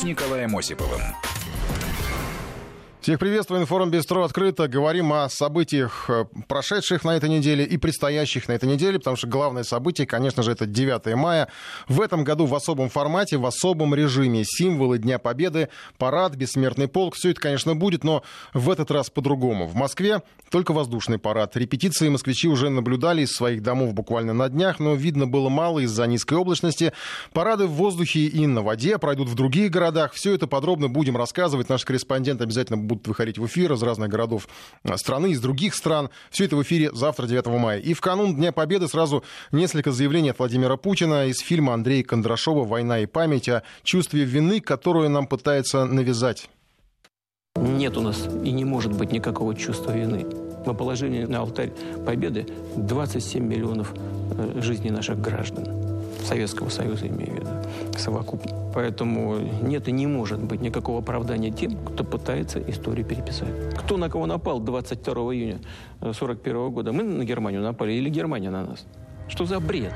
с Николаем Осиповым. Всех приветствую. Информ Бестро открыто. Говорим о событиях, э, прошедших на этой неделе и предстоящих на этой неделе, потому что главное событие, конечно же, это 9 мая. В этом году в особом формате, в особом режиме. Символы Дня Победы, парад, бессмертный полк. Все это, конечно, будет, но в этот раз по-другому. В Москве только воздушный парад. Репетиции москвичи уже наблюдали из своих домов буквально на днях, но видно было мало из-за низкой облачности. Парады в воздухе и на воде пройдут в других городах. Все это подробно будем рассказывать. Наш корреспондент обязательно будут выходить в эфир из разных городов а, страны, из других стран. Все это в эфире завтра, 9 мая. И в канун Дня Победы сразу несколько заявлений от Владимира Путина из фильма Андрея Кондрашова «Война и память» о чувстве вины, которую нам пытается навязать. Нет у нас и не может быть никакого чувства вины. Мы положили на алтарь победы 27 миллионов э, жизней наших граждан. Советского Союза, имею в виду, совокупно. Поэтому нет и не может быть никакого оправдания тем, кто пытается историю переписать. Кто на кого напал 22 июня 1941 года? Мы на Германию напали или Германия на нас? Что за бред?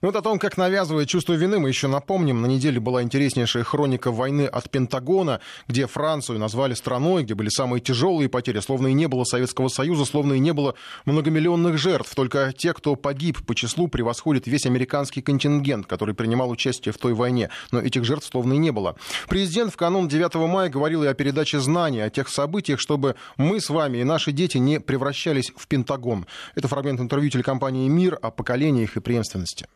Ну вот о том, как навязывает чувство вины, мы еще напомним. На неделе была интереснейшая хроника войны от Пентагона, где Францию назвали страной, где были самые тяжелые потери, словно и не было Советского Союза, словно и не было многомиллионных жертв. Только те, кто погиб по числу, превосходит весь американский контингент, который принимал участие в той войне. Но этих жертв словно и не было. Президент в канун 9 мая говорил и о передаче знаний, о тех событиях, чтобы мы с вами и наши дети не превращались в Пентагон. Это фрагмент интервью телекомпании «Мир» о поколениях и преемственности.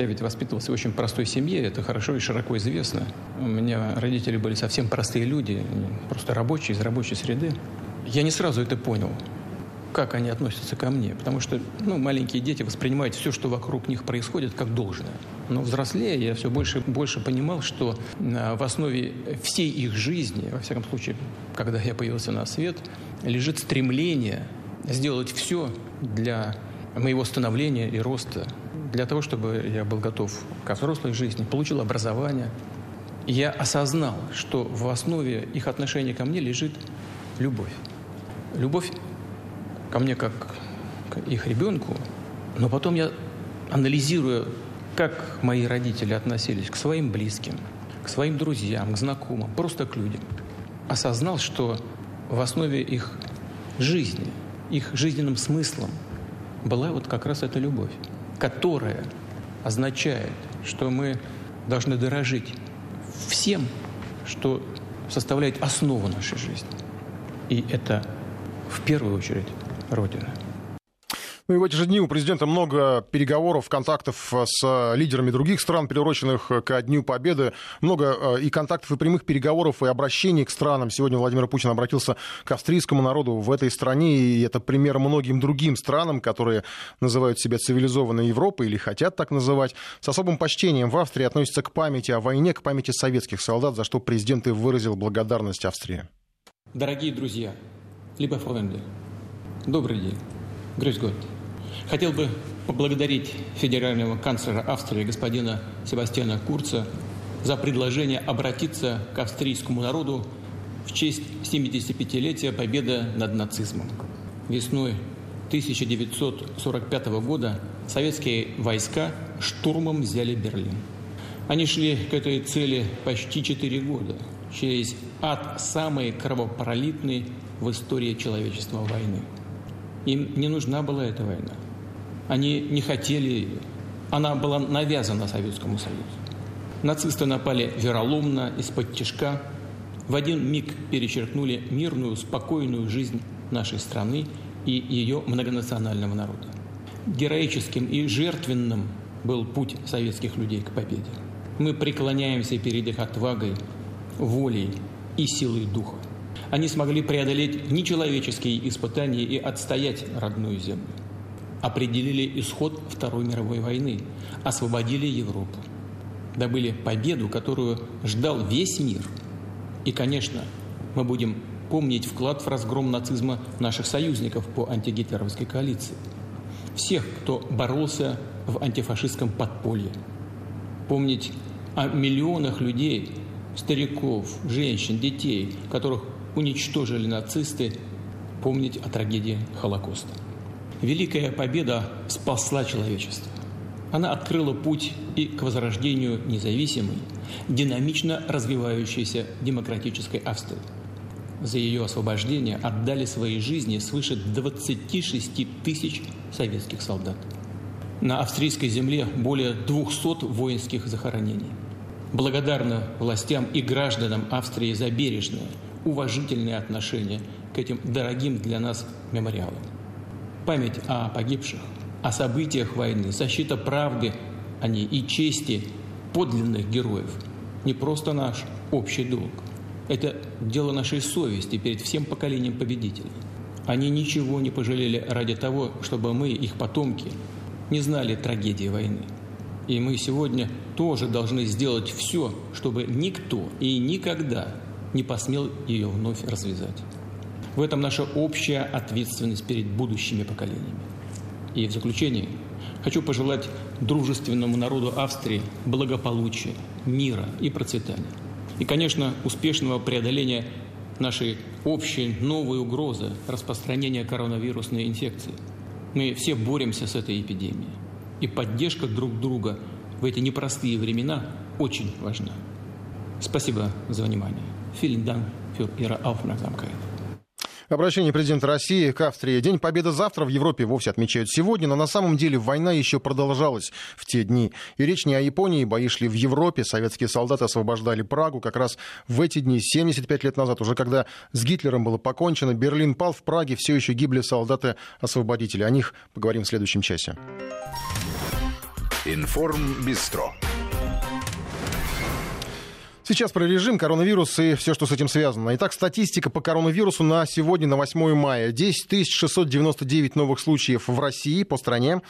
Я ведь воспитывался в очень простой семье, это хорошо и широко известно. У меня родители были совсем простые люди, просто рабочие, из рабочей среды. Я не сразу это понял, как они относятся ко мне, потому что ну, маленькие дети воспринимают все, что вокруг них происходит, как должное. Но взрослея, я все больше и больше понимал, что а, в основе всей их жизни, во всяком случае, когда я появился на свет, лежит стремление сделать все для моего становления и роста для того, чтобы я был готов к взрослой жизни, получил образование. я осознал, что в основе их отношения ко мне лежит любовь. Любовь ко мне как к их ребенку, но потом я, анализируя, как мои родители относились к своим близким, к своим друзьям, к знакомым, просто к людям, осознал, что в основе их жизни, их жизненным смыслом была вот как раз эта любовь которая означает, что мы должны дорожить всем, что составляет основу нашей жизни. И это в первую очередь Родина. Ну и в эти же дни у президента много переговоров, контактов с лидерами других стран, приуроченных к Дню Победы. Много э, и контактов, и прямых переговоров, и обращений к странам. Сегодня Владимир Путин обратился к австрийскому народу в этой стране, и это пример многим другим странам, которые называют себя цивилизованной Европой или хотят так называть. С особым почтением в Австрии относятся к памяти о войне, к памяти советских солдат, за что президент и выразил благодарность Австрии. Дорогие друзья, либо френды, добрый день. Грюсь год. Хотел бы поблагодарить федерального канцлера Австрии господина Себастьяна Курца за предложение обратиться к австрийскому народу в честь 75-летия победы над нацизмом. Весной 1945 года советские войска штурмом взяли Берлин. Они шли к этой цели почти четыре года, через ад самой кровопролитной в истории человечества войны. Им не нужна была эта война. Они не хотели ее. Она была навязана Советскому Союзу. Нацисты напали вероломно, из-под тяжка. В один миг перечеркнули мирную, спокойную жизнь нашей страны и ее многонационального народа. Героическим и жертвенным был путь советских людей к победе. Мы преклоняемся перед их отвагой, волей и силой духа. Они смогли преодолеть нечеловеческие испытания и отстоять родную землю определили исход Второй мировой войны, освободили Европу, добыли победу, которую ждал весь мир. И, конечно, мы будем помнить вклад в разгром нацизма наших союзников по антигитлеровской коалиции. Всех, кто боролся в антифашистском подполье. Помнить о миллионах людей, стариков, женщин, детей, которых уничтожили нацисты, помнить о трагедии Холокоста. Великая победа спасла человечество. Она открыла путь и к возрождению независимой, динамично развивающейся демократической Австрии. За ее освобождение отдали свои жизни свыше 26 тысяч советских солдат. На австрийской земле более 200 воинских захоронений. Благодарна властям и гражданам Австрии за бережное, уважительное отношение к этим дорогим для нас мемориалам. Память о погибших, о событиях войны, защита правды о ней и чести подлинных героев не просто наш общий долг. Это дело нашей совести перед всем поколением победителей. Они ничего не пожалели ради того, чтобы мы, их потомки, не знали трагедии войны. И мы сегодня тоже должны сделать все, чтобы никто и никогда не посмел ее вновь развязать. В этом наша общая ответственность перед будущими поколениями. И в заключение хочу пожелать дружественному народу Австрии благополучия, мира и процветания. И, конечно, успешного преодоления нашей общей новой угрозы распространения коронавирусной инфекции. Мы все боремся с этой эпидемией. И поддержка друг друга в эти непростые времена очень важна. Спасибо за внимание. Vielen Dank für Ihre Aufmerksamkeit. Обращение президента России к Австрии. День Победы завтра в Европе вовсе отмечают сегодня, но на самом деле война еще продолжалась в те дни. И речь не о Японии, бои шли в Европе, советские солдаты освобождали Прагу как раз в эти дни, 75 лет назад, уже когда с Гитлером было покончено, Берлин пал, в Праге все еще гибли солдаты-освободители. О них поговорим в следующем часе. Информ Бистро. Сейчас про режим, коронавирус и все, что с этим связано. Итак, статистика по коронавирусу на сегодня, на 8 мая. 10 699 новых случаев в России, по стране.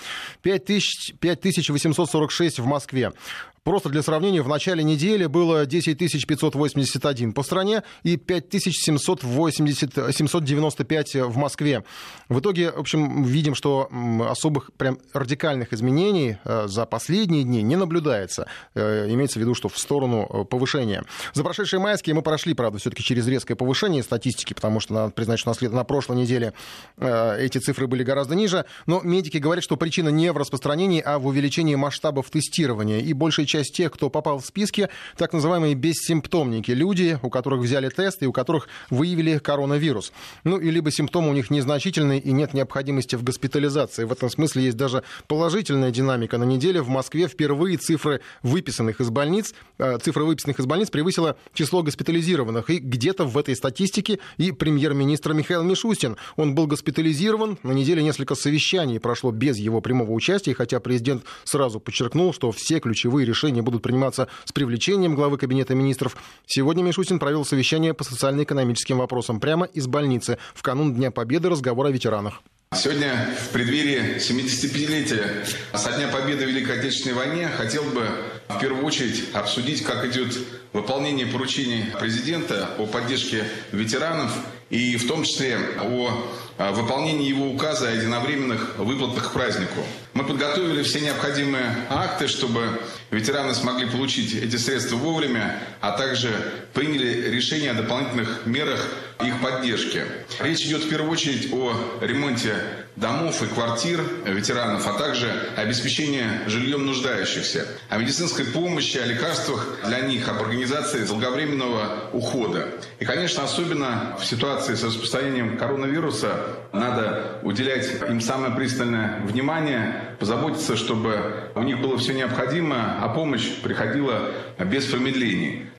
5846 в Москве. Просто для сравнения, в начале недели было 10 581 по стране и 5 795 в Москве. В итоге, в общем, видим, что особых прям радикальных изменений э, за последние дни не наблюдается. Э, имеется в виду, что в сторону э, повышения. За прошедшие майские мы прошли, правда, все-таки через резкое повышение статистики, потому что, надо признать, что на прошлой неделе эти цифры были гораздо ниже. Но медики говорят, что причина не в распространении, а в увеличении масштабов тестирования. И большая часть тех, кто попал в списки, так называемые бессимптомники, люди, у которых взяли тест и у которых выявили коронавирус. Ну и либо симптомы у них незначительные и нет необходимости в госпитализации. В этом смысле есть даже положительная динамика. На неделе в Москве впервые цифры выписанных из больниц, э, цифры выписанных из больниц превысила число госпитализированных. И где-то в этой статистике и премьер-министр Михаил Мишустин. Он был госпитализирован. На неделе несколько совещаний прошло без его прямого участия, хотя президент сразу подчеркнул, что все ключевые решения будут приниматься с привлечением главы Кабинета министров. Сегодня Мишустин провел совещание по социально-экономическим вопросам прямо из больницы в канун Дня Победы разговор о ветеранах. Сегодня, в преддверии 75-летия со Дня Победы в Великой Отечественной войне, хотел бы в первую очередь обсудить, как идет выполнение поручений президента о поддержке ветеранов и в том числе о выполнении его указа о единовременных выплатах к празднику. Мы подготовили все необходимые акты, чтобы ветераны смогли получить эти средства вовремя, а также приняли решение о дополнительных мерах их поддержки. Речь идет в первую очередь о ремонте домов и квартир ветеранов, а также обеспечении жильем нуждающихся, о медицинской помощи, о лекарствах для них, об организации долговременного ухода. И, конечно, особенно в ситуации с распространением коронавируса надо уделять им самое пристальное внимание, позаботиться, чтобы у них было все необходимое, а помощь приходила без промедлений.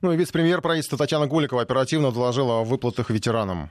Ну и вице-премьер правительства Татьяна Голикова оперативно доложила о выплатах ветеранам.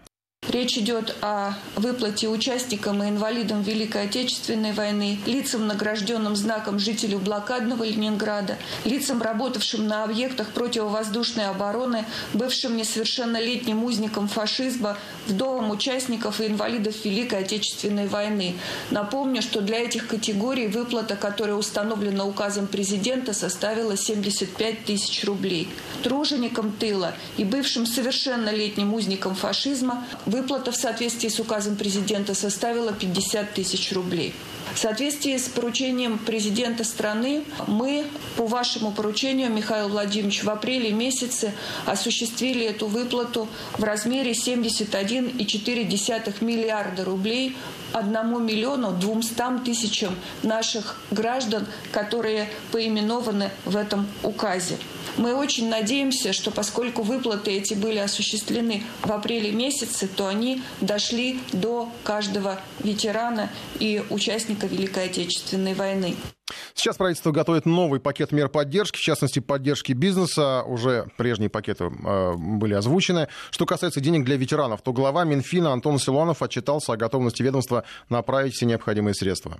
Речь идет о выплате участникам и инвалидам Великой Отечественной войны, лицам, награжденным знаком жителю блокадного Ленинграда, лицам, работавшим на объектах противовоздушной обороны, бывшим несовершеннолетним узникам фашизма, вдовам участников и инвалидов Великой Отечественной войны. Напомню, что для этих категорий выплата, которая установлена указом президента, составила 75 тысяч рублей. Труженикам тыла и бывшим совершеннолетним узникам фашизма – Выплата в соответствии с указом президента составила 50 тысяч рублей. В соответствии с поручением президента страны мы по вашему поручению, Михаил Владимирович, в апреле месяце осуществили эту выплату в размере 71,4 миллиарда рублей одному миллиону двумстам тысячам наших граждан, которые поименованы в этом указе. Мы очень надеемся, что поскольку выплаты эти были осуществлены в апреле месяце, то они дошли до каждого ветерана и участника Великой Отечественной войны. Сейчас правительство готовит новый пакет мер поддержки, в частности, поддержки бизнеса. Уже прежние пакеты э, были озвучены. Что касается денег для ветеранов, то глава Минфина Антон Силуанов отчитался о готовности ведомства направить все необходимые средства.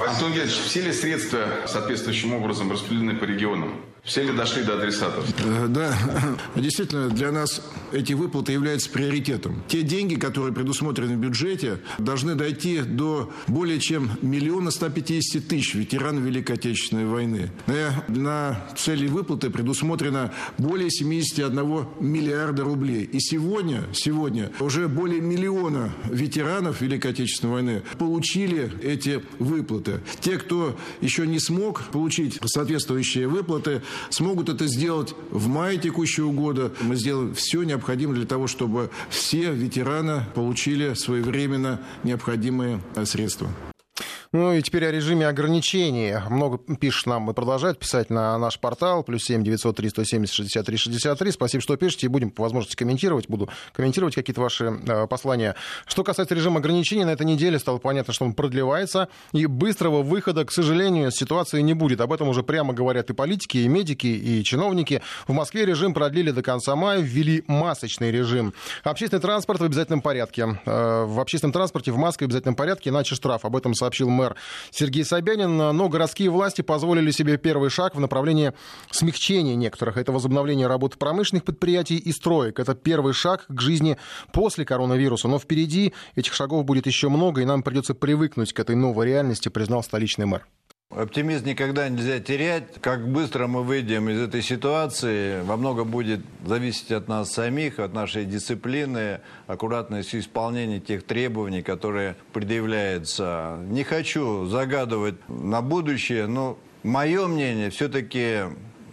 Антон Геннадьевич, все ли средства соответствующим образом распределены по регионам? Все ли дошли до адресатов? Э, да, действительно, для нас эти выплаты являются приоритетом. Те деньги, которые предусмотрены в бюджете, должны дойти до более чем миллиона 150 тысяч ветеранов Великой Отечественной войны. На цели выплаты предусмотрено более 71 миллиарда рублей. И сегодня, сегодня уже более миллиона ветеранов Великой Отечественной войны получили эти выплаты. Те, кто еще не смог получить соответствующие выплаты, смогут это сделать в мае текущего года. Мы сделаем все необходимое для того, чтобы все ветераны получили своевременно необходимые средства. Ну и теперь о режиме ограничений. Много пишет нам и продолжает писать на наш портал. Плюс семь девятьсот три сто семьдесят шестьдесят три шестьдесят три. Спасибо, что пишете. И будем по возможности комментировать. Буду комментировать какие-то ваши э, послания. Что касается режима ограничений, на этой неделе стало понятно, что он продлевается. И быстрого выхода, к сожалению, ситуации не будет. Об этом уже прямо говорят и политики, и медики, и чиновники. В Москве режим продлили до конца мая, ввели масочный режим. Общественный транспорт в обязательном порядке. Э, в общественном транспорте в Москве в обязательном порядке, иначе штраф. Об этом сообщил мэр Сергей Собянин. Но городские власти позволили себе первый шаг в направлении смягчения некоторых. Это возобновление работы промышленных предприятий и строек. Это первый шаг к жизни после коронавируса. Но впереди этих шагов будет еще много, и нам придется привыкнуть к этой новой реальности, признал столичный мэр. Оптимизм никогда нельзя терять. Как быстро мы выйдем из этой ситуации, во много будет зависеть от нас самих, от нашей дисциплины, аккуратности исполнения тех требований, которые предъявляются. Не хочу загадывать на будущее, но мое мнение, все-таки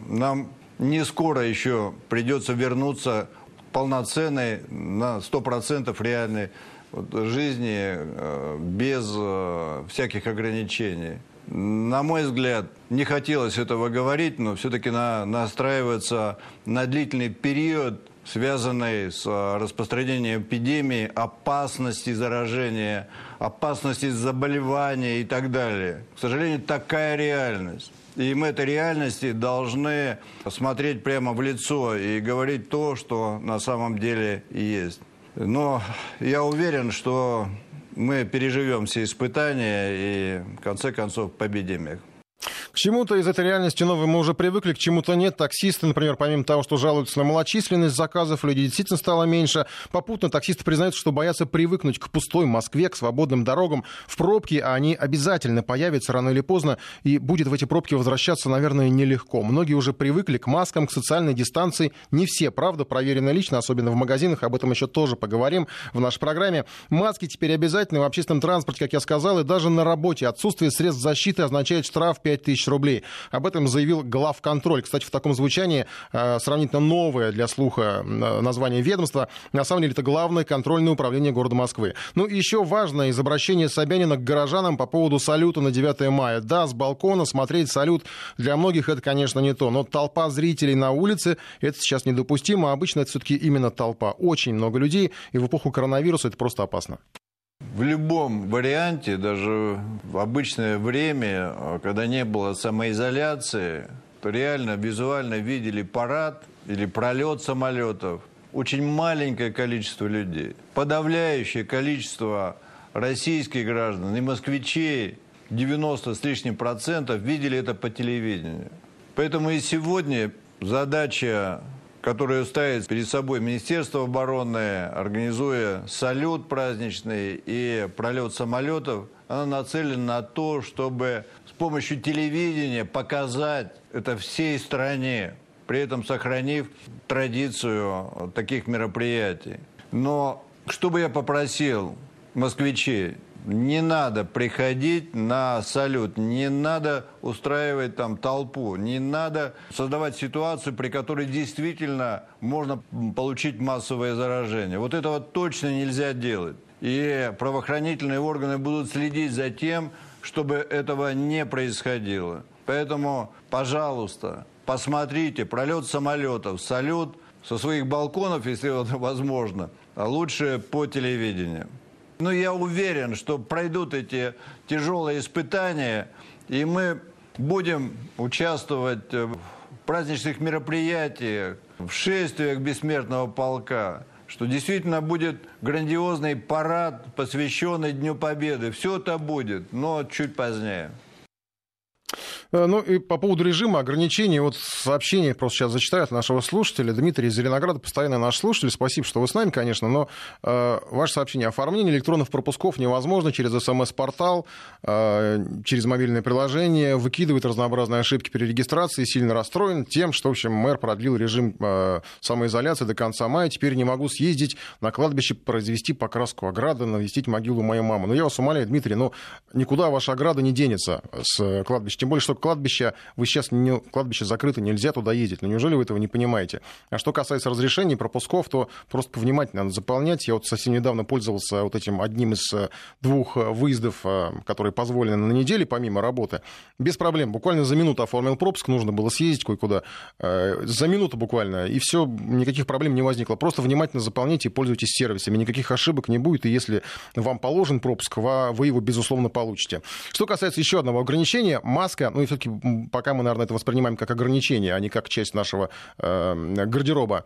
нам не скоро еще придется вернуться к полноценной, на 100% реальной жизни э, без э, всяких ограничений. На мой взгляд, не хотелось этого говорить, но все-таки на, настраиваться на длительный период, связанный с а, распространением эпидемии, опасности заражения, опасности заболевания и так далее. К сожалению, такая реальность. И мы этой реальности должны смотреть прямо в лицо и говорить то, что на самом деле есть. Но я уверен, что мы переживем все испытания и, в конце концов, победим их. К чему-то из этой реальности новой мы уже привыкли, к чему-то нет. Таксисты, например, помимо того, что жалуются на малочисленность заказов, людей действительно стало меньше. Попутно таксисты признаются, что боятся привыкнуть к пустой Москве, к свободным дорогам. В пробке они обязательно появятся рано или поздно, и будет в эти пробки возвращаться, наверное, нелегко. Многие уже привыкли к маскам, к социальной дистанции. Не все, правда, проверены лично, особенно в магазинах. Об этом еще тоже поговорим в нашей программе. Маски теперь обязательны в общественном транспорте, как я сказал, и даже на работе. Отсутствие средств защиты означает штраф 5000 тысяч рублей. Об этом заявил главконтроль. Кстати, в таком звучании э, сравнительно новое для слуха э, название ведомства. На самом деле это Главное контрольное управление города Москвы. Ну и еще важно из обращения Собянина к горожанам по поводу салюта на 9 мая. Да, с балкона смотреть салют для многих это, конечно, не то. Но толпа зрителей на улице это сейчас недопустимо. Обычно это все-таки именно толпа. Очень много людей. И в эпоху коронавируса это просто опасно. В любом варианте, даже в обычное время, а, когда не было самоизоляции, то реально визуально видели парад или пролет самолетов. Очень маленькое количество людей. Подавляющее количество российских граждан и москвичей, 90 с лишним процентов, видели это по телевидению. Поэтому и сегодня задача которую ставит перед собой Министерство обороны, организуя салют праздничный и пролет самолетов, она нацелена на то, чтобы с помощью телевидения показать это всей стране, при этом сохранив традицию таких мероприятий. Но что бы я попросил москвичей, не надо приходить на салют, не надо устраивать там толпу, не надо создавать ситуацию, при которой действительно можно получить массовое заражение. Вот этого точно нельзя делать. И правоохранительные органы будут следить за тем, чтобы этого не происходило. Поэтому, пожалуйста, посмотрите пролет самолетов, салют со своих балконов, если это возможно, а лучше по телевидению. Но я уверен, что пройдут эти тяжелые испытания, и мы будем участвовать в праздничных мероприятиях, в шествиях бессмертного полка, что действительно будет грандиозный парад, посвященный Дню Победы. Все это будет, но чуть позднее. Э, ну и по поводу режима ограничений, вот сообщение просто сейчас зачитаю от нашего слушателя. Дмитрий из Зеленограда, постоянно наш слушатель. Спасибо, что вы с нами, конечно, но э, ваше сообщение. Оформление электронных пропусков невозможно через смс-портал, э, через мобильное приложение. Выкидывает разнообразные ошибки при регистрации. Сильно расстроен тем, что, в общем, мэр продлил режим э, самоизоляции до конца мая. Теперь не могу съездить на кладбище, произвести покраску ограды, навестить могилу моей мамы. Но я вас умоляю, Дмитрий, ну никуда ваша ограда не денется с кладбища. Тем более, что кладбище, вы сейчас, не, кладбище закрыто, нельзя туда ездить. Но неужели вы этого не понимаете? А что касается разрешений, пропусков, то просто повнимательно надо заполнять. Я вот совсем недавно пользовался вот этим одним из э, двух э, выездов, э, которые позволены на неделе, помимо работы. Без проблем. Буквально за минуту оформил пропуск, нужно было съездить кое-куда. За минуту буквально. И все, никаких проблем не возникло. Просто внимательно заполняйте и пользуйтесь сервисами. Никаких ошибок не будет. И если вам положен пропуск, вы его, безусловно, получите. Что касается еще одного ограничения, маска, ну и все-таки пока мы, наверное, это воспринимаем как ограничение, а не как часть нашего э, гардероба.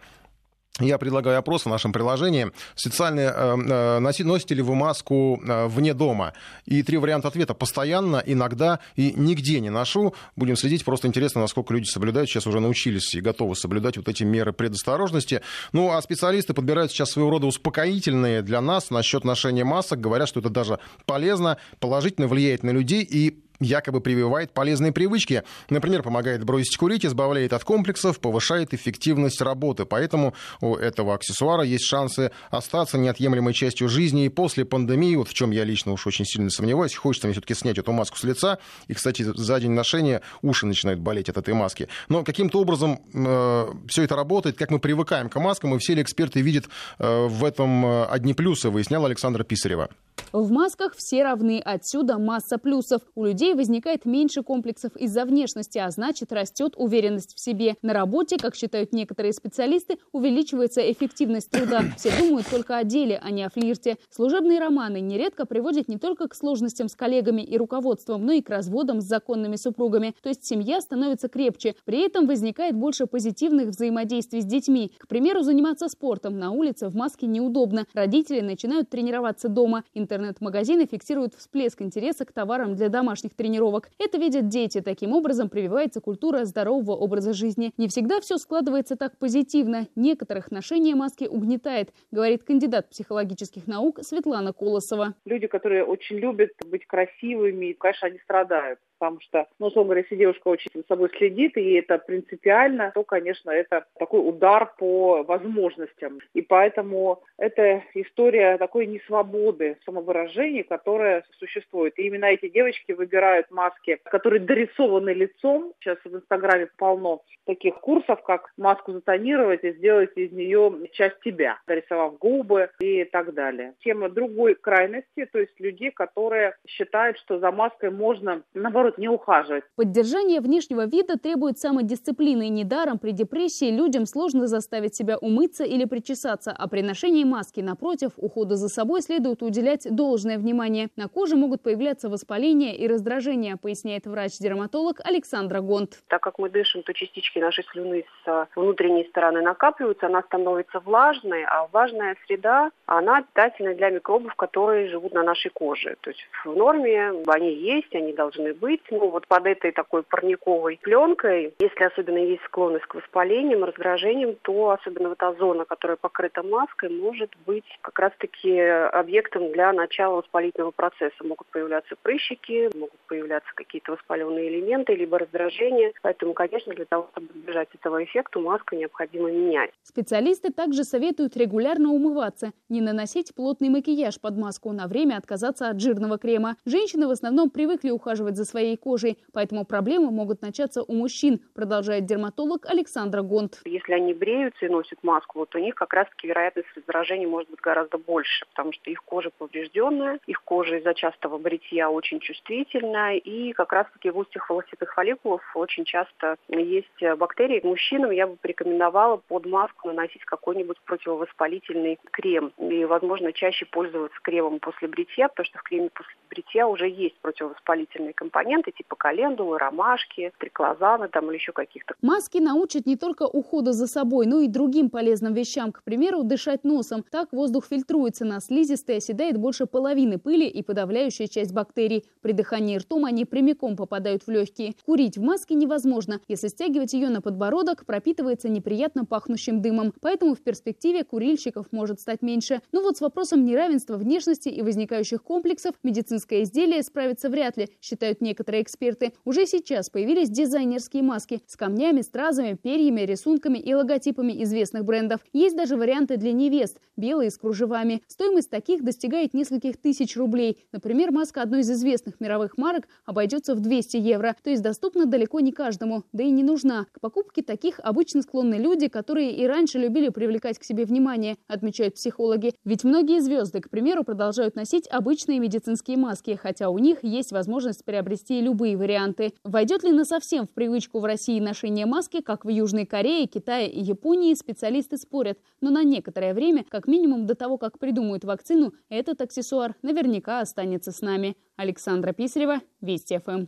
Я предлагаю опрос в нашем приложении. Социальные э, э носите ли вы маску э, вне дома? И три варианта ответа. Постоянно, иногда и нигде не ношу. Будем следить. Просто интересно, насколько люди соблюдают. Сейчас уже научились и готовы соблюдать вот эти меры предосторожности. Ну, а специалисты подбирают сейчас своего рода успокоительные для нас насчет ношения масок. Говорят, что это даже полезно, положительно влияет на людей и якобы прививает полезные привычки. Например, помогает бросить курить, избавляет от комплексов, повышает эффективность работы. Поэтому у этого аксессуара есть шансы остаться неотъемлемой частью жизни и после пандемии, вот в чем я лично уж очень сильно сомневаюсь, хочется мне все-таки снять эту маску с лица. И, кстати, за день ношения уши начинают болеть от этой маски. Но каким-то образом э, все это работает, как мы привыкаем к маскам, и все ли эксперты видят э, в этом э, одни плюсы, выясняла Александра Писарева. В масках все равны, отсюда масса плюсов. У людей возникает меньше комплексов из-за внешности, а значит растет уверенность в себе. На работе, как считают некоторые специалисты, увеличивается эффективность труда. Все думают только о деле, а не о флирте. Служебные романы нередко приводят не только к сложностям с коллегами и руководством, но и к разводам с законными супругами. То есть семья становится крепче. При этом возникает больше позитивных взаимодействий с детьми. К примеру, заниматься спортом на улице в маске неудобно. Родители начинают тренироваться дома. Интернет-магазины фиксируют всплеск интереса к товарам для домашних тренировок. Это видят дети. Таким образом прививается культура здорового образа жизни. Не всегда все складывается так позитивно. Некоторых ношение маски угнетает, говорит кандидат психологических наук Светлана Колосова. Люди, которые очень любят быть красивыми, конечно, они страдают потому что, ну, условно говоря, если девушка очень за собой следит, и это принципиально, то, конечно, это такой удар по возможностям. И поэтому это история такой несвободы самовыражения, которая существует. И именно эти девочки выбирают маски, которые дорисованы лицом. Сейчас в Инстаграме полно таких курсов, как маску затонировать и сделать из нее часть тебя, дорисовав губы и так далее. Тема другой крайности, то есть людей, которые считают, что за маской можно, наоборот, наоборот, не ухаживать. Поддержание внешнего вида требует самодисциплины. И недаром при депрессии людям сложно заставить себя умыться или причесаться. А при ношении маски, напротив, уходу за собой следует уделять должное внимание. На коже могут появляться воспаления и раздражения, поясняет врач-дерматолог Александра Гонт. Так как мы дышим, то частички нашей слюны с внутренней стороны накапливаются, она становится влажной, а влажная среда, она питательна для микробов, которые живут на нашей коже. То есть в норме они есть, они должны быть, быть. Ну, вот под этой такой парниковой пленкой, если особенно есть склонность к воспалениям, раздражениям, то особенно вот та зона, которая покрыта маской, может быть как раз-таки объектом для начала воспалительного процесса. Могут появляться прыщики, могут появляться какие-то воспаленные элементы, либо раздражения. Поэтому, конечно, для того, чтобы избежать этого эффекта, маску необходимо менять. Специалисты также советуют регулярно умываться, не наносить плотный макияж под маску, на время отказаться от жирного крема. Женщины в основном привыкли ухаживать за своей кожей, поэтому проблемы могут начаться у мужчин, продолжает дерматолог Александра Гонт. Если они бреются и носят маску, вот у них как раз-таки вероятность раздражения может быть гораздо больше, потому что их кожа поврежденная, их кожа из-за частого бритья очень чувствительная, и как раз-таки в устьях волосистых фолликулов очень часто есть бактерии. Мужчинам я бы порекомендовала под маску наносить какой-нибудь противовоспалительный крем. И, возможно, чаще пользоваться кремом после бритья, потому что в креме после бритья уже есть противовоспалительные компоненты типа календулы, ромашки, триклозаны там или еще каких-то. Маски научат не только уходу за собой, но и другим полезным вещам. К примеру, дышать носом. Так воздух фильтруется на слизистой, оседает больше половины пыли и подавляющая часть бактерий. При дыхании ртом они прямиком попадают в легкие. Курить в маске невозможно. Если стягивать ее на подбородок, пропитывается неприятно пахнущим дымом. Поэтому в перспективе курильщиков может стать меньше. Но вот с вопросом неравенства внешности и возникающих комплексов медицинское изделие справится вряд ли, считают некоторые эксперты. Уже сейчас появились дизайнерские маски с камнями, стразами, перьями, рисунками и логотипами известных брендов. Есть даже варианты для невест, белые с кружевами. Стоимость таких достигает нескольких тысяч рублей. Например, маска одной из известных мировых марок обойдется в 200 евро, то есть доступна далеко не каждому, да и не нужна. К покупке таких обычно склонны люди, которые и раньше любили привлекать к себе внимание, отмечают психологи. Ведь многие звезды, к примеру, продолжают носить обычные медицинские маски, хотя у них есть возможность приобрести любые варианты. Войдет ли на совсем в привычку в России ношение маски, как в Южной Корее, Китае и Японии, специалисты спорят. Но на некоторое время, как минимум до того, как придумают вакцину, этот аксессуар наверняка останется с нами. Александра Писарева, Вести ФМ.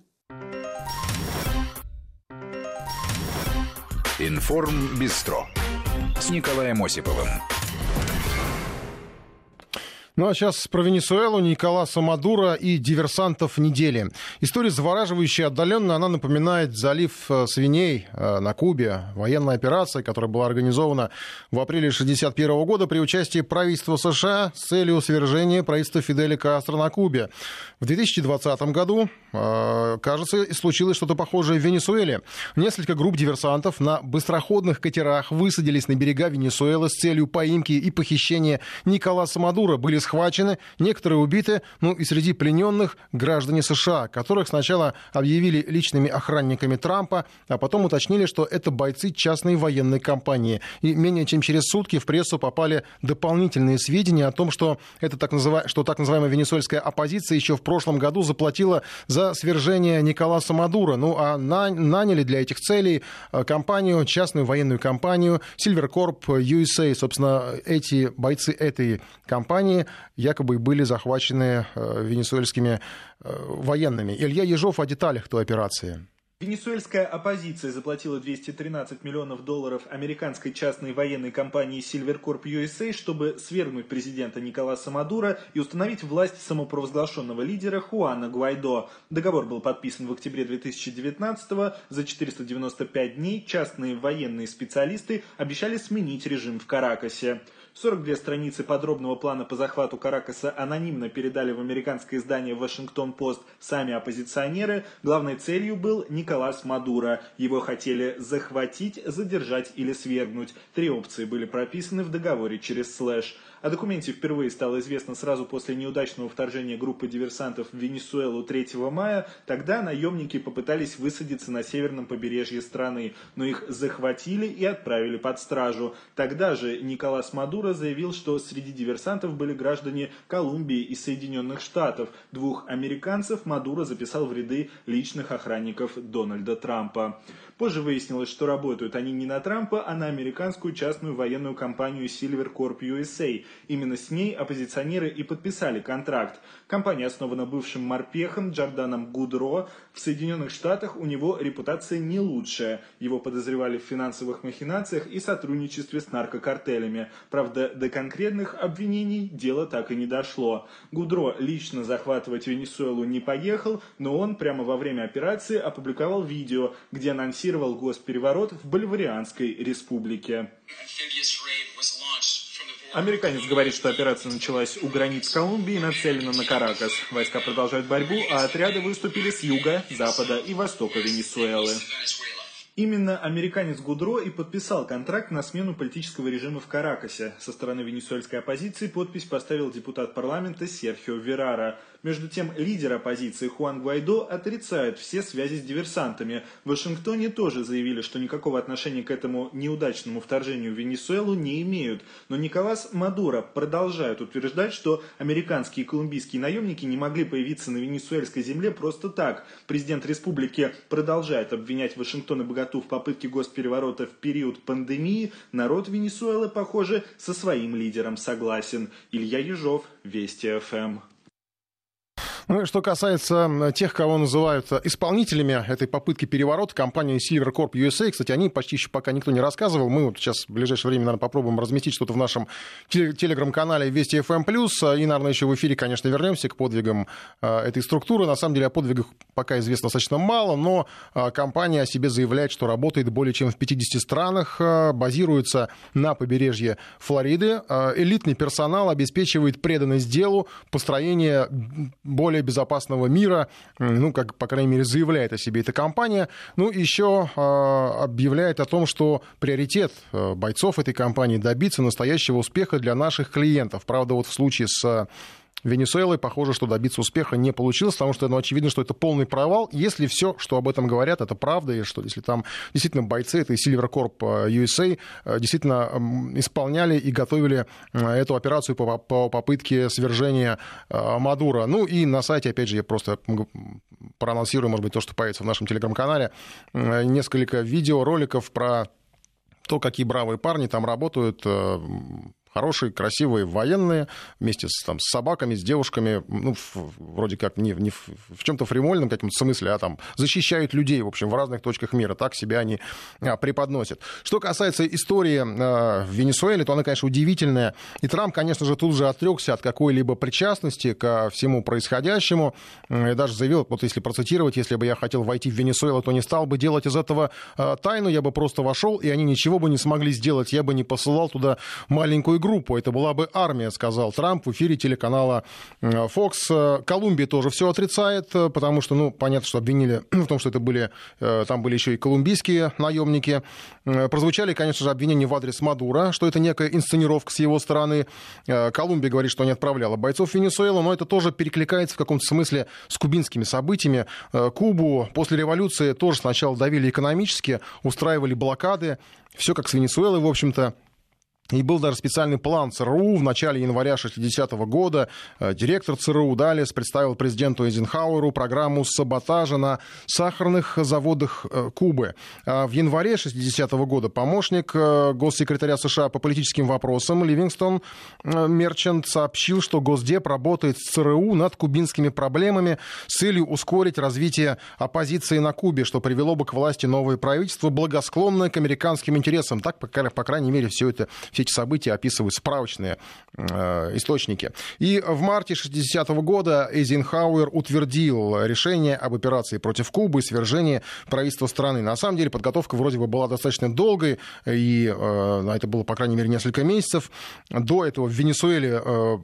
Информ Бистро с Николаем Осиповым. Ну а сейчас про Венесуэлу, Николаса Мадура и диверсантов недели. История завораживающая, отдаленно она напоминает залив э, свиней э, на Кубе. Военная операция, которая была организована в апреле 1961 года при участии правительства США с целью свержения правительства Фиделя Кастро на Кубе. В 2020 году, э, кажется, случилось что-то похожее в Венесуэле. Несколько групп диверсантов на быстроходных катерах высадились на берега Венесуэлы с целью поимки и похищения Николаса Мадура. Были схвачены, некоторые убиты, ну и среди плененных граждане США, которых сначала объявили личными охранниками Трампа, а потом уточнили, что это бойцы частной военной компании. И менее чем через сутки в прессу попали дополнительные сведения о том, что, это так, называ... что так называемая венесуэльская оппозиция еще в прошлом году заплатила за свержение Николаса Мадура. Ну а на... наняли для этих целей э, компанию, частную военную компанию Silvercorp USA. Собственно, эти бойцы этой компании якобы были захвачены э, венесуэльскими э, военными. Илья Ежов о деталях той операции. Венесуэльская оппозиция заплатила 213 миллионов долларов американской частной военной компании Silvercorp USA, чтобы свергнуть президента Николаса Мадура и установить власть самопровозглашенного лидера Хуана Гуайдо. Договор был подписан в октябре 2019 -го. За 495 дней частные военные специалисты обещали сменить режим в Каракасе. 42 страницы подробного плана по захвату Каракаса анонимно передали в американское издание «Вашингтон-Пост» сами оппозиционеры. Главной целью был Николас Мадуро. Его хотели захватить, задержать или свергнуть. Три опции были прописаны в договоре через слэш. О документе впервые стало известно сразу после неудачного вторжения группы диверсантов в Венесуэлу 3 мая. Тогда наемники попытались высадиться на северном побережье страны, но их захватили и отправили под стражу. Тогда же Николас Мадуро заявил, что среди диверсантов были граждане Колумбии и Соединенных Штатов. Двух американцев Мадуро записал в ряды личных охранников Дональда Трампа. Позже выяснилось, что работают они не на Трампа, а на американскую частную военную компанию Silver Corp USA. Именно с ней оппозиционеры и подписали контракт. Компания основана бывшим морпехом Джорданом Гудро. В Соединенных Штатах у него репутация не лучшая. Его подозревали в финансовых махинациях и сотрудничестве с наркокартелями. Правда, до конкретных обвинений дело так и не дошло. Гудро лично захватывать Венесуэлу не поехал, но он прямо во время операции опубликовал видео, где анонсировал госпереворот в Боливарианской республике. Американец говорит, что операция началась у границ Колумбии и нацелена на Каракас. Войска продолжают борьбу, а отряды выступили с юга, запада и востока Венесуэлы. Именно американец Гудро и подписал контракт на смену политического режима в Каракасе. Со стороны венесуэльской оппозиции подпись поставил депутат парламента Серхио Верара. Между тем, лидер оппозиции Хуан Гуайдо отрицает все связи с диверсантами. В Вашингтоне тоже заявили, что никакого отношения к этому неудачному вторжению в Венесуэлу не имеют. Но Николас Мадуро продолжает утверждать, что американские и колумбийские наемники не могли появиться на венесуэльской земле просто так. Президент республики продолжает обвинять Вашингтон и Богату в попытке госпереворота в период пандемии. Народ Венесуэлы, похоже, со своим лидером согласен. Илья Ежов, Вести ФМ. Ну и что касается тех, кого называют исполнителями этой попытки переворота, компания Silver Corp USA, кстати, они почти еще пока никто не рассказывал. Мы вот сейчас в ближайшее время, наверное, попробуем разместить что-то в нашем телеграм-канале Вести FM+, и, наверное, еще в эфире, конечно, вернемся к подвигам этой структуры. На самом деле о подвигах пока известно достаточно мало, но компания о себе заявляет, что работает более чем в 50 странах, базируется на побережье Флориды. Элитный персонал обеспечивает преданность делу, построение более более безопасного мира, ну, как, по крайней мере, заявляет о себе эта компания. Ну, еще э, объявляет о том, что приоритет э, бойцов этой компании добиться настоящего успеха для наших клиентов. Правда, вот в случае с Венесуэлой, похоже, что добиться успеха не получилось, потому что ну, очевидно, что это полный провал. Если все, что об этом говорят, это правда, и что если там действительно бойцы этой Silver Corp USA э, действительно исполняли и готовили э, эту операцию по, по попытке свержения э, Мадура. Ну и на сайте, опять же, я просто проанонсирую, может быть, то, что появится в нашем телеграм-канале, несколько видеороликов про то, какие бравые парни там работают, хорошие, красивые военные, вместе с, там, с собаками, с девушками, ну, в, вроде как не, не в, в чем-то фримольном каком-то смысле, а там защищают людей, в общем, в разных точках мира. Так себя они а, преподносят. Что касается истории а, в Венесуэле, то она, конечно, удивительная. И Трамп, конечно же, тут же отрекся от какой-либо причастности ко всему происходящему. И даже заявил, вот если процитировать, если бы я хотел войти в Венесуэлу, то не стал бы делать из этого а, тайну, я бы просто вошел, и они ничего бы не смогли сделать. Я бы не посылал туда маленькую группу, это была бы армия, сказал Трамп в эфире телеканала Fox. Колумбия тоже все отрицает, потому что, ну, понятно, что обвинили в том, что это были, э, там были еще и колумбийские наемники. Прозвучали, конечно же, обвинения в адрес Мадура, что это некая инсценировка с его стороны. Э, Колумбия говорит, что не отправляла бойцов в Венесуэлу, но это тоже перекликается в каком-то смысле с кубинскими событиями. Э, Кубу после революции тоже сначала давили экономически, устраивали блокады, все как с Венесуэлой, в общем-то. И был даже специальный план ЦРУ в начале января 60-го года. Э, директор ЦРУ Далес представил президенту Эйзенхауэру программу саботажа на сахарных заводах э, Кубы. А в январе 60-го года помощник э, госсекретаря США по политическим вопросам Ливингстон Мерчант сообщил, что Госдеп работает с ЦРУ над кубинскими проблемами с целью ускорить развитие оппозиции на Кубе, что привело бы к власти новое правительство, благосклонное к американским интересам. Так, по крайней мере, все это все эти события описывают справочные э, источники. И в марте 60-го года Эйзенхауэр утвердил решение об операции против Кубы и свержении правительства страны. На самом деле подготовка вроде бы была достаточно долгой, и э, это было, по крайней мере, несколько месяцев. До этого в Венесуэле, э,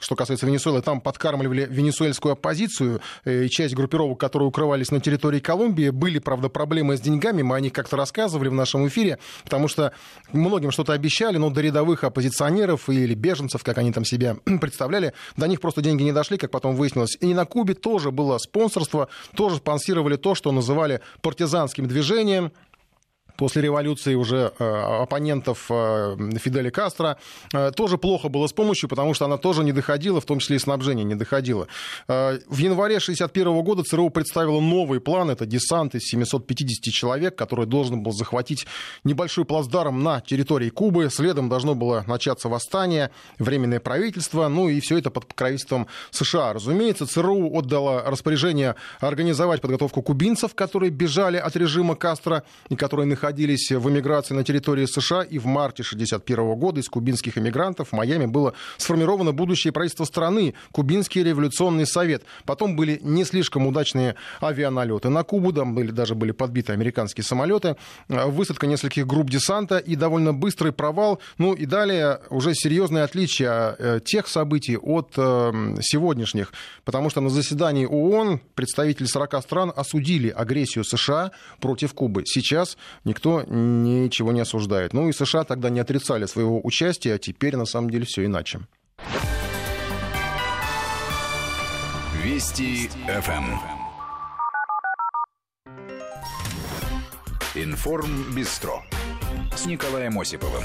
что касается Венесуэлы, там подкармливали венесуэльскую оппозицию, и часть группировок, которые укрывались на территории Колумбии, были, правда, проблемы с деньгами, мы о них как-то рассказывали в нашем эфире, потому что многим что-то обещали, но до рядовых оппозиционеров или беженцев, как они там себя представляли, до них просто деньги не дошли, как потом выяснилось. И на Кубе тоже было спонсорство, тоже спонсировали то, что называли партизанским движением. После революции уже э, оппонентов э, Фиделя Кастро, э, тоже плохо было с помощью, потому что она тоже не доходила, в том числе и снабжение не доходило. В январе 1961 года ЦРУ представила новый план, это десант из 750 человек, который должен был захватить небольшой плацдарм на территории Кубы, следом должно было начаться восстание, временное правительство, ну и все это под покровительством США. Разумеется, ЦРУ отдала распоряжение организовать подготовку кубинцев, которые бежали от режима Кастро и которые находились находились в эмиграции на территории США, и в марте 1961 года из кубинских эмигрантов в Майами было сформировано будущее правительство страны, Кубинский революционный совет. Потом были не слишком удачные авианалеты на Кубу, там были, даже были подбиты американские самолеты, высадка нескольких групп десанта и довольно быстрый провал. Ну и далее уже серьезные отличия э, тех событий от э, сегодняшних, потому что на заседании ООН представители 40 стран осудили агрессию США против Кубы. Сейчас никто ничего не осуждает. Ну и США тогда не отрицали своего участия, а теперь на самом деле все иначе. Вести ФМ. Информ Бистро с Николаем Осиповым.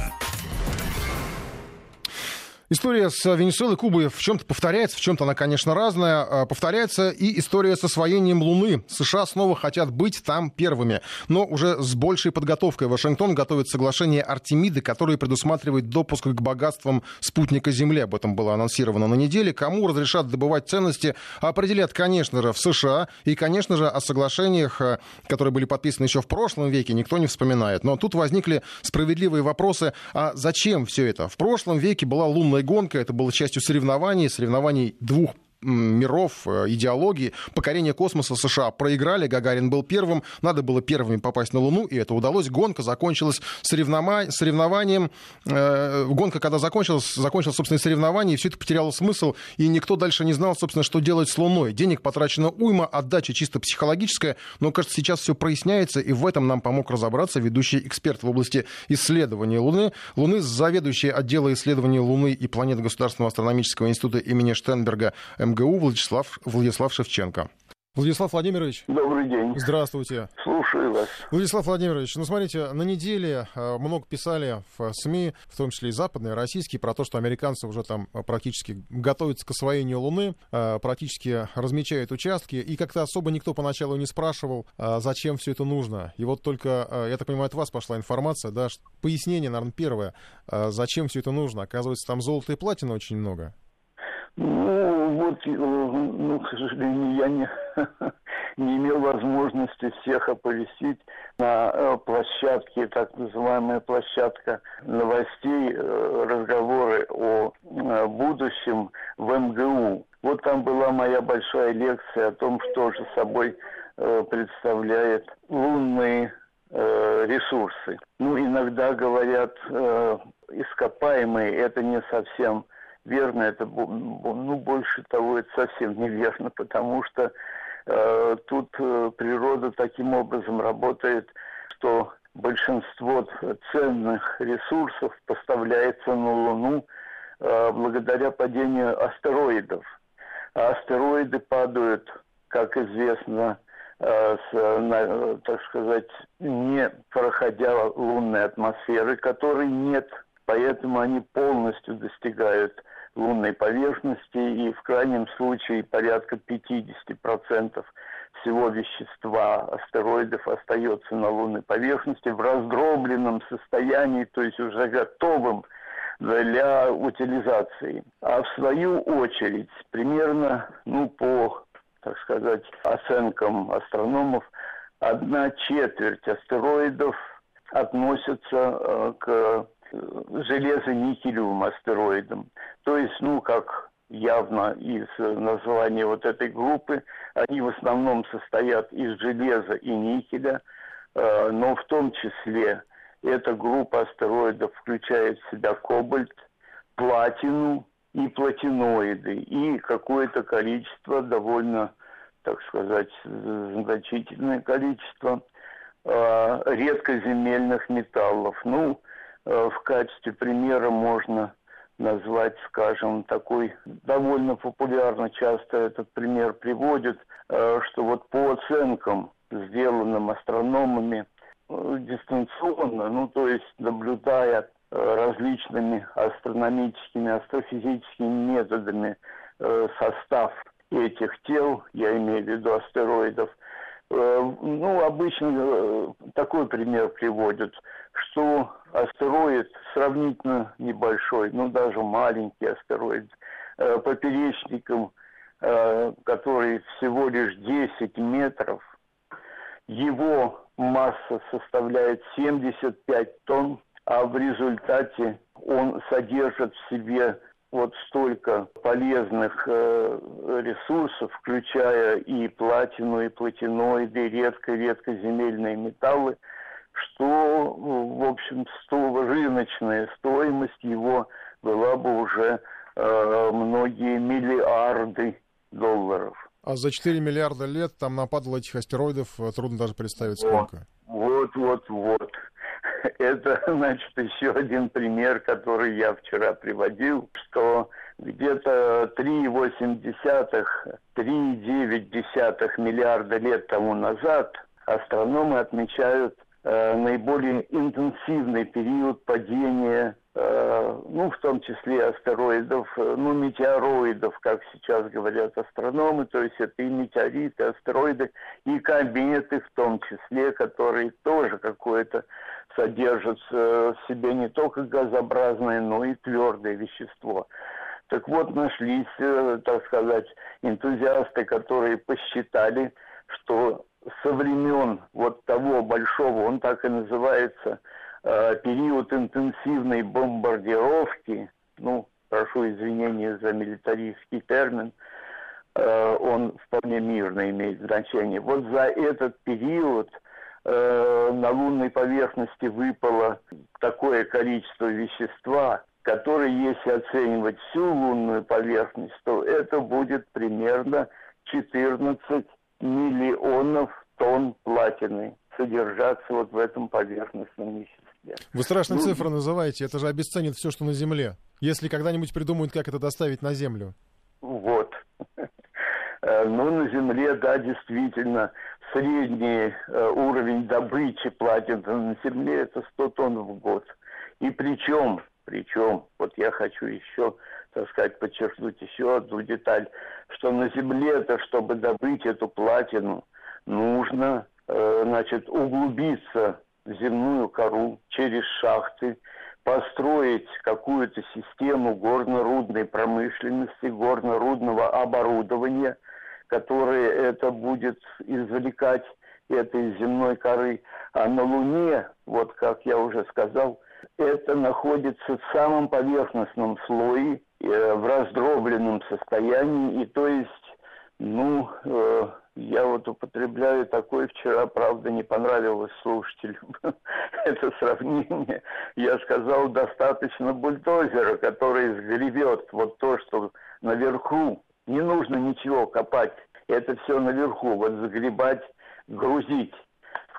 История с Венесуэлой и Кубой в чем-то повторяется, в чем-то она, конечно, разная. А, повторяется и история с освоением Луны. США снова хотят быть там первыми, но уже с большей подготовкой. Вашингтон готовит соглашение Артемиды, которое предусматривает допуск к богатствам спутника Земли. Об этом было анонсировано на неделе. Кому разрешат добывать ценности, определят, конечно же, в США. И, конечно же, о соглашениях, а, которые были подписаны еще в прошлом веке, никто не вспоминает. Но тут возникли справедливые вопросы, а зачем все это? В прошлом веке была лунная гонка, это было частью соревнований, соревнований двух миров, э, идеологии, покорение космоса США проиграли, Гагарин был первым, надо было первыми попасть на Луну, и это удалось. Гонка закончилась соревнова... соревнованием. Э, гонка, когда закончилась, закончилось, собственно, соревнование, и все это потеряло смысл, и никто дальше не знал, собственно, что делать с Луной. Денег потрачено уйма, отдача чисто психологическая, но, кажется, сейчас все проясняется, и в этом нам помог разобраться ведущий эксперт в области исследования Луны. Луны, заведующий отдела исследований Луны и планеты Государственного астрономического института имени Штенберга МГУ Владислав, Владислав Шевченко. Владислав Владимирович. Добрый день. Здравствуйте. Слушаю вас. Владислав Владимирович, ну смотрите, на неделе э, много писали в СМИ, в том числе и западные, российские, про то, что американцы уже там э, практически готовятся к освоению Луны, практически размечают участки, и как-то особо никто поначалу не спрашивал, зачем все это нужно. И вот только, я так понимаю, от вас пошла информация, да, пояснение, наверное, первое, зачем все это нужно. Оказывается, там золота и платина очень много. Ну, вот, э, ну, к сожалению, я не, не имел возможности всех оповестить на э, площадке, так называемая площадка новостей, э, разговоры о будущем в МГУ. Вот там была моя большая лекция о том, что же собой представляет лунные ресурсы. Ну, иногда говорят, ископаемые это не совсем верно, это ну, больше того, это совсем неверно, потому что э, тут э, природа таким образом работает, что большинство ценных ресурсов поставляется на Луну э, благодаря падению астероидов. А астероиды падают, как известно, э, с, на, так сказать, не проходя лунной атмосферы, которой нет, поэтому они полностью достигают лунной поверхности, и в крайнем случае порядка 50% всего вещества астероидов остается на лунной поверхности в раздробленном состоянии, то есть уже готовым для утилизации. А в свою очередь, примерно, ну, по, так сказать, оценкам астрономов, одна четверть астероидов относятся э, к железо-никелевым астероидом. То есть, ну, как явно из названия вот этой группы, они в основном состоят из железа и никеля, э, но в том числе эта группа астероидов включает в себя кобальт, платину и платиноиды, и какое-то количество, довольно, так сказать, значительное количество э, редкоземельных металлов. Ну, Э, в качестве примера можно назвать, скажем, такой довольно популярно часто этот пример приводит, э, что вот по оценкам, сделанным астрономами, дистанционно, ну то есть наблюдая различными астрономическими, астрофизическими методами состав этих тел, я имею в виду астероидов, ну, обычно такой пример приводят, что астероид сравнительно небольшой, ну, даже маленький астероид, поперечником Э, который всего лишь 10 метров, его масса составляет 75 тонн, а в результате он содержит в себе вот столько полезных э, ресурсов, включая и платину, и платиноиды, и редко-редкоземельные металлы, что, в общем, сто, рыночная стоимость его была бы уже э, многие миллиарды долларов. А за 4 миллиарда лет там нападало этих астероидов, э, трудно даже представить сколько. Вот, вот, вот. Это, значит, еще один пример, который я вчера приводил, что где-то 3,8-3,9 миллиарда лет тому назад астрономы отмечают э, наиболее интенсивный период падения Э, ну, в том числе астероидов, э, ну, метеороидов, как сейчас говорят астрономы, то есть это и метеориты, астероиды, и кометы в том числе, которые тоже какое-то содержат в себе не только газообразное, но и твердое вещество. Так вот, нашлись, так сказать, энтузиасты, которые посчитали, что со времен вот того большого, он так и называется, Э, период интенсивной бомбардировки, ну, прошу извинения за милитаристский термин, э, он вполне мирно имеет значение. Вот за этот период э, на лунной поверхности выпало такое количество вещества, которое, если оценивать всю лунную поверхность, то это будет примерно 14 миллионов тонн платины содержаться вот в этом поверхностном веществе. Вы страшные ну, цифры называете, это же обесценит все, что на Земле. Если когда-нибудь придумают, как это доставить на Землю. Вот. Э, ну, на Земле, да, действительно, средний э, уровень добычи платины на Земле это 100 тонн в год. И причем, причем, вот я хочу еще, так сказать, подчеркнуть еще одну деталь, что на Земле-то, чтобы добыть эту платину, нужно, э, значит, углубиться земную кору через шахты, построить какую-то систему горно-рудной промышленности, горно-рудного оборудования, которое это будет извлекать этой земной коры. А на Луне, вот как я уже сказал, это находится в самом поверхностном слое, в раздробленном состоянии, и то есть, ну, э, я вот употребляю такое вчера, правда, не понравилось слушателям это сравнение. Я сказал, достаточно бульдозера, который сгребет вот то, что наверху. Не нужно ничего копать. Это все наверху. Вот загребать, грузить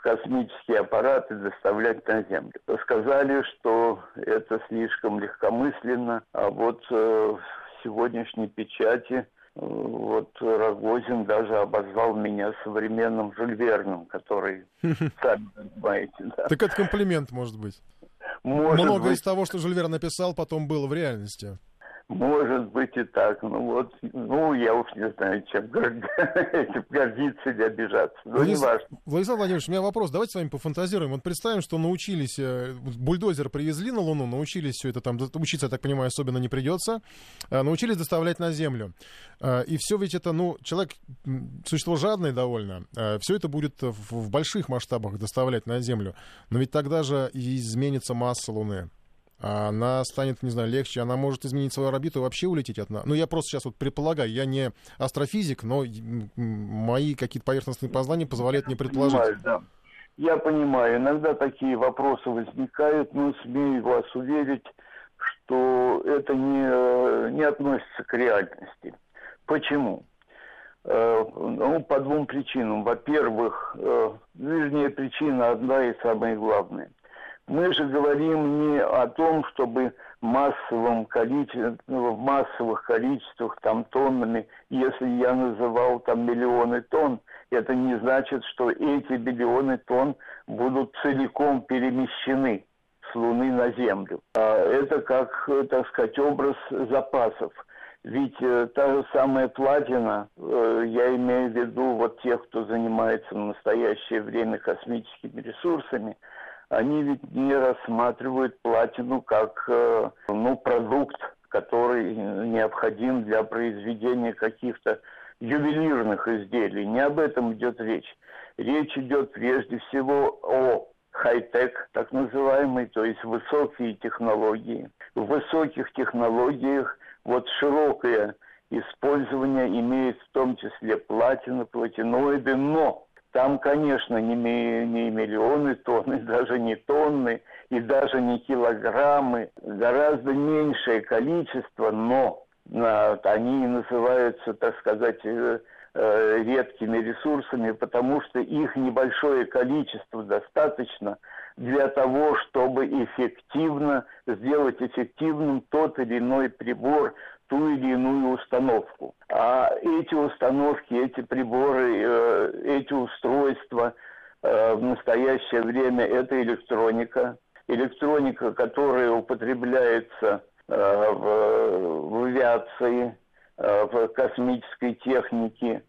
в космические аппараты, доставлять на Землю. Сказали, что это слишком легкомысленно, а вот э, в сегодняшней печати – вот Рогозин даже обозвал меня современным Жюльверном, который, сами понимаете, да. Так это комплимент, может быть. Может Много быть. из того, что Жюльвер написал, потом было в реальности. Может быть и так. Ну вот, ну я уж не знаю, чем гордиться или обижаться. Но Владис... не важно. Владислав Владимирович, у меня вопрос. Давайте с вами пофантазируем. Вот представим, что научились, э, бульдозер привезли на Луну, научились все это там, учиться, я так понимаю, особенно не придется, э, научились доставлять на Землю. Э, и все ведь это, ну, человек, существо жадное довольно, все это будет в больших масштабах доставлять на Землю. Но ведь тогда же изменится масса Луны она станет, не знаю, легче, она может изменить свою орбиту и вообще улететь от нас. Ну, я просто сейчас вот предполагаю, я не астрофизик, но мои какие-то поверхностные познания позволяют мне предположить. Понимаю, да. Я понимаю, иногда такие вопросы возникают, но смею вас уверить, что это не, не относится к реальности. Почему? Э, ну, по двум причинам. Во-первых, э, вернее, причина одна и самая главная. Мы же говорим не о том, чтобы массовом количестве, ну, в массовых количествах, там, тоннами, если я называл там миллионы тонн, это не значит, что эти миллионы тонн будут целиком перемещены с Луны на Землю. А это как, так сказать, образ запасов. Ведь э, та же самая платина, э, я имею в виду вот тех, кто занимается в настоящее время космическими ресурсами, они ведь не рассматривают платину как э, ну, продукт, который необходим для произведения каких-то ювелирных изделий. Не об этом идет речь. Речь идет прежде всего о хай-тек, так называемый, то есть высокие технологии. В высоких технологиях вот широкое использование имеет в том числе платина, платиноиды, но там, конечно, не, не миллионы тонн, даже не тонны, и даже не килограммы, гораздо меньшее количество, но они называются, так сказать, э, э, редкими ресурсами, потому что их небольшое количество достаточно для того, чтобы эффективно сделать эффективным тот или иной прибор, ту или иную установку. А эти установки, эти приборы, э, эти устройства в настоящее время это электроника. Электроника, которая употребляется Э, в, авиации, э, в космической технике,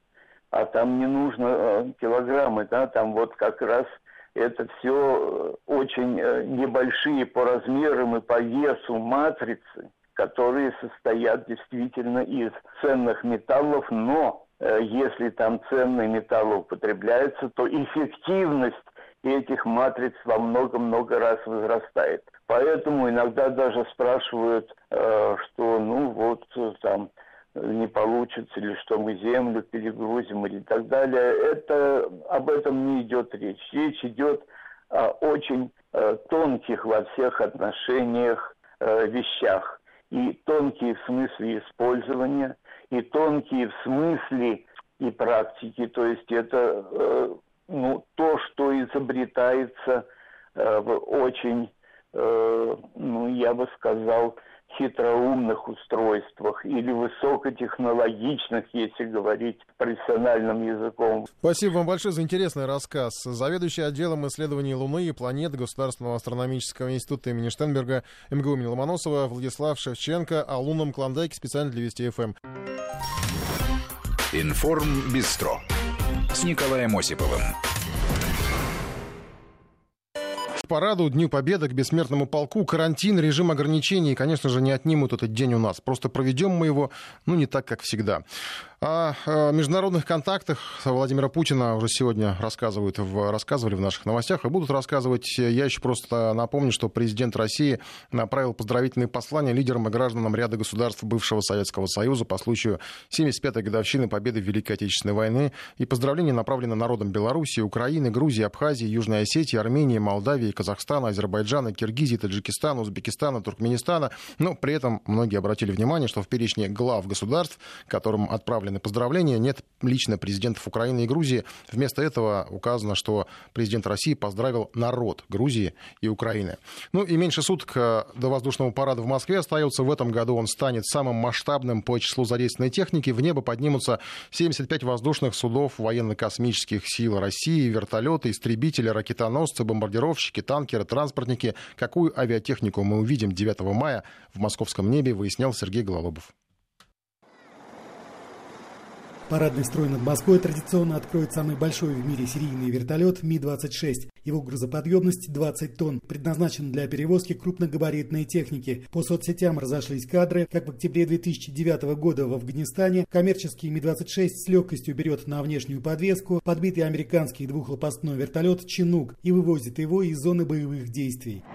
а там не нужно э, килограммы, да, там вот как раз это все очень небольшие по размерам и по весу матрицы, которые состоят действительно из ценных металлов, но если там ценные металлы употребляются, то эффективность этих матриц во много-много раз возрастает. Поэтому иногда даже спрашивают, э, что ну вот там не получится ли, что мы землю перегрузим или так далее. Это, об этом не идет речь. Речь идет о очень э, тонких во всех отношениях э, вещах. И тонкие в смысле использования, и тонкие в смысле и практики. То есть это ну, то, что изобретается э, в очень, э, ну, я бы сказал, хитроумных устройствах или высокотехнологичных, если говорить профессиональным языком. Спасибо вам большое за интересный рассказ. Заведующий отделом исследований Луны и планет Государственного астрономического института имени Штенберга МГУ имени Ломоносова Владислав Шевченко о лунном клондайке специально для Вести ФМ. Информ Бистро с Николаем Осиповым параду, Дню Победы, к Бессмертному полку, карантин, режим ограничений, конечно же, не отнимут этот день у нас. Просто проведем мы его, ну, не так, как всегда. О международных контактах Владимира Путина уже сегодня рассказывают, рассказывали в наших новостях и будут рассказывать. Я еще просто напомню, что президент России направил поздравительные послания лидерам и гражданам ряда государств бывшего Советского Союза по случаю 75-й годовщины победы в Великой Отечественной войны. И поздравления направлены народам Беларуси, Украины, Грузии, Абхазии, Южной Осетии, Армении, Молдавии, Казахстана, Азербайджана, Киргизии, Таджикистана, Узбекистана, Туркменистана. Но при этом многие обратили внимание, что в перечне глав государств, которым отправлен направлены поздравления. Нет лично президентов Украины и Грузии. Вместо этого указано, что президент России поздравил народ Грузии и Украины. Ну и меньше суток э, до воздушного парада в Москве остается. В этом году он станет самым масштабным по числу задействованной техники. В небо поднимутся 75 воздушных судов военно-космических сил России, вертолеты, истребители, ракетоносцы, бомбардировщики, танкеры, транспортники. Какую авиатехнику мы увидим 9 мая в московском небе, выяснял Сергей Гололобов. Парадный строй над Москвой традиционно откроет самый большой в мире серийный вертолет Ми-26. Его грузоподъемность 20 тонн, предназначен для перевозки крупногабаритной техники. По соцсетям разошлись кадры, как в октябре 2009 года в Афганистане коммерческий Ми-26 с легкостью берет на внешнюю подвеску подбитый американский двухлопастной вертолет «Чинук» и вывозит его из зоны боевых действий.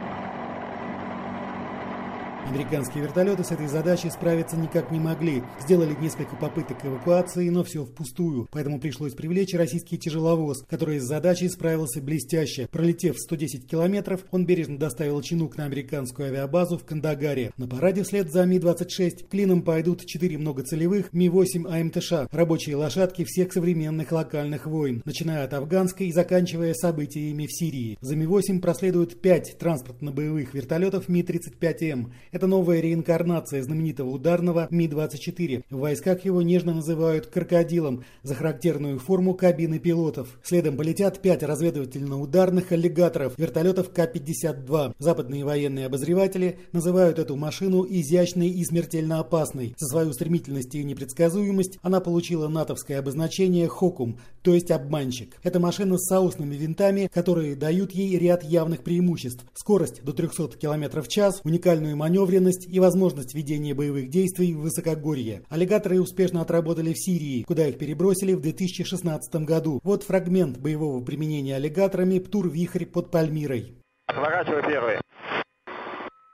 Американские вертолеты с этой задачей справиться никак не могли. Сделали несколько попыток эвакуации, но все впустую. Поэтому пришлось привлечь российский тяжеловоз, который с задачей справился блестяще. Пролетев 110 километров, он бережно доставил чинук на американскую авиабазу в Кандагаре. На параде вслед за Ми-26 клином пойдут четыре многоцелевых Ми-8 АМТШ, рабочие лошадки всех современных локальных войн, начиная от афганской и заканчивая событиями в Сирии. За Ми-8 проследуют пять транспортно-боевых вертолетов Ми-35М. Это новая реинкарнация знаменитого ударного Ми-24. В войсках его нежно называют «крокодилом» за характерную форму кабины пилотов. Следом полетят пять разведывательно-ударных аллигаторов, вертолетов К-52. Западные военные обозреватели называют эту машину изящной и смертельно опасной. За свою стремительность и непредсказуемость она получила натовское обозначение «Хокум», то есть обманщик. Это машина с соусными винтами, которые дают ей ряд явных преимуществ. Скорость до 300 км в час, уникальную маневренность и возможность ведения боевых действий в высокогорье. Аллигаторы успешно отработали в Сирии, куда их перебросили в 2016 году. Вот фрагмент боевого применения аллигаторами «Птур-Вихрь» под Пальмирой. Отворачивай первый.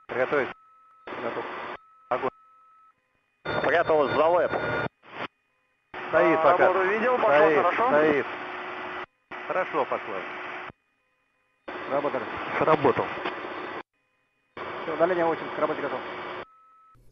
Приготовить. Готов. Огонь. Спряталась за лэп. Стоит а, пока. Работу видел, пошло стоит, хорошо? Стоит. Хорошо пошло. Работали. Сработал. Все, удаление 80, к работе готов.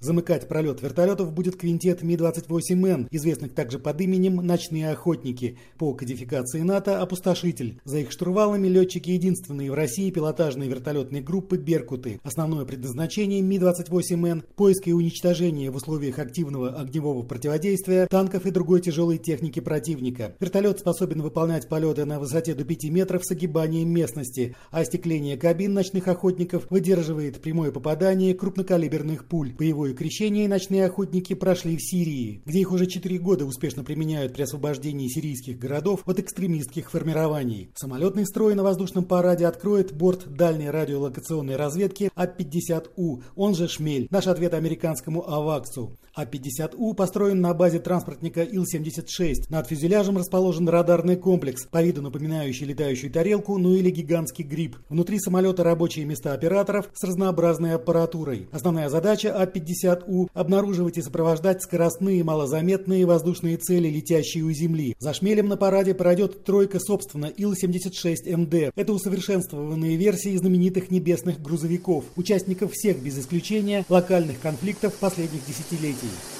Замыкать пролет вертолетов будет квинтет Ми-28Н, известных также под именем «Ночные охотники». По кодификации НАТО «Опустошитель». За их штурвалами летчики единственные в России пилотажные вертолетные группы «Беркуты». Основное предназначение Ми-28Н – поиск и уничтожение в условиях активного огневого противодействия танков и другой тяжелой техники противника. Вертолет способен выполнять полеты на высоте до 5 метров с огибанием местности, а остекление кабин ночных охотников выдерживает прямое попадание крупнокалиберных пуль. Боевой Боевое крещение ночные охотники прошли в Сирии, где их уже четыре года успешно применяют при освобождении сирийских городов от экстремистских формирований. Самолетный строй на воздушном параде откроет борт дальней радиолокационной разведки А-50У, он же «Шмель», наш ответ американскому «Аваксу». А-50У построен на базе транспортника Ил-76. Над фюзеляжем расположен радарный комплекс, по виду напоминающий летающую тарелку, ну или гигантский гриб. Внутри самолета рабочие места операторов с разнообразной аппаратурой. Основная задача А-50У – обнаруживать и сопровождать скоростные малозаметные воздушные цели, летящие у Земли. За шмелем на параде пройдет тройка, собственно, Ил-76МД. Это усовершенствованные версии знаменитых небесных грузовиков, участников всех без исключения локальных конфликтов последних десятилетий. Ooh.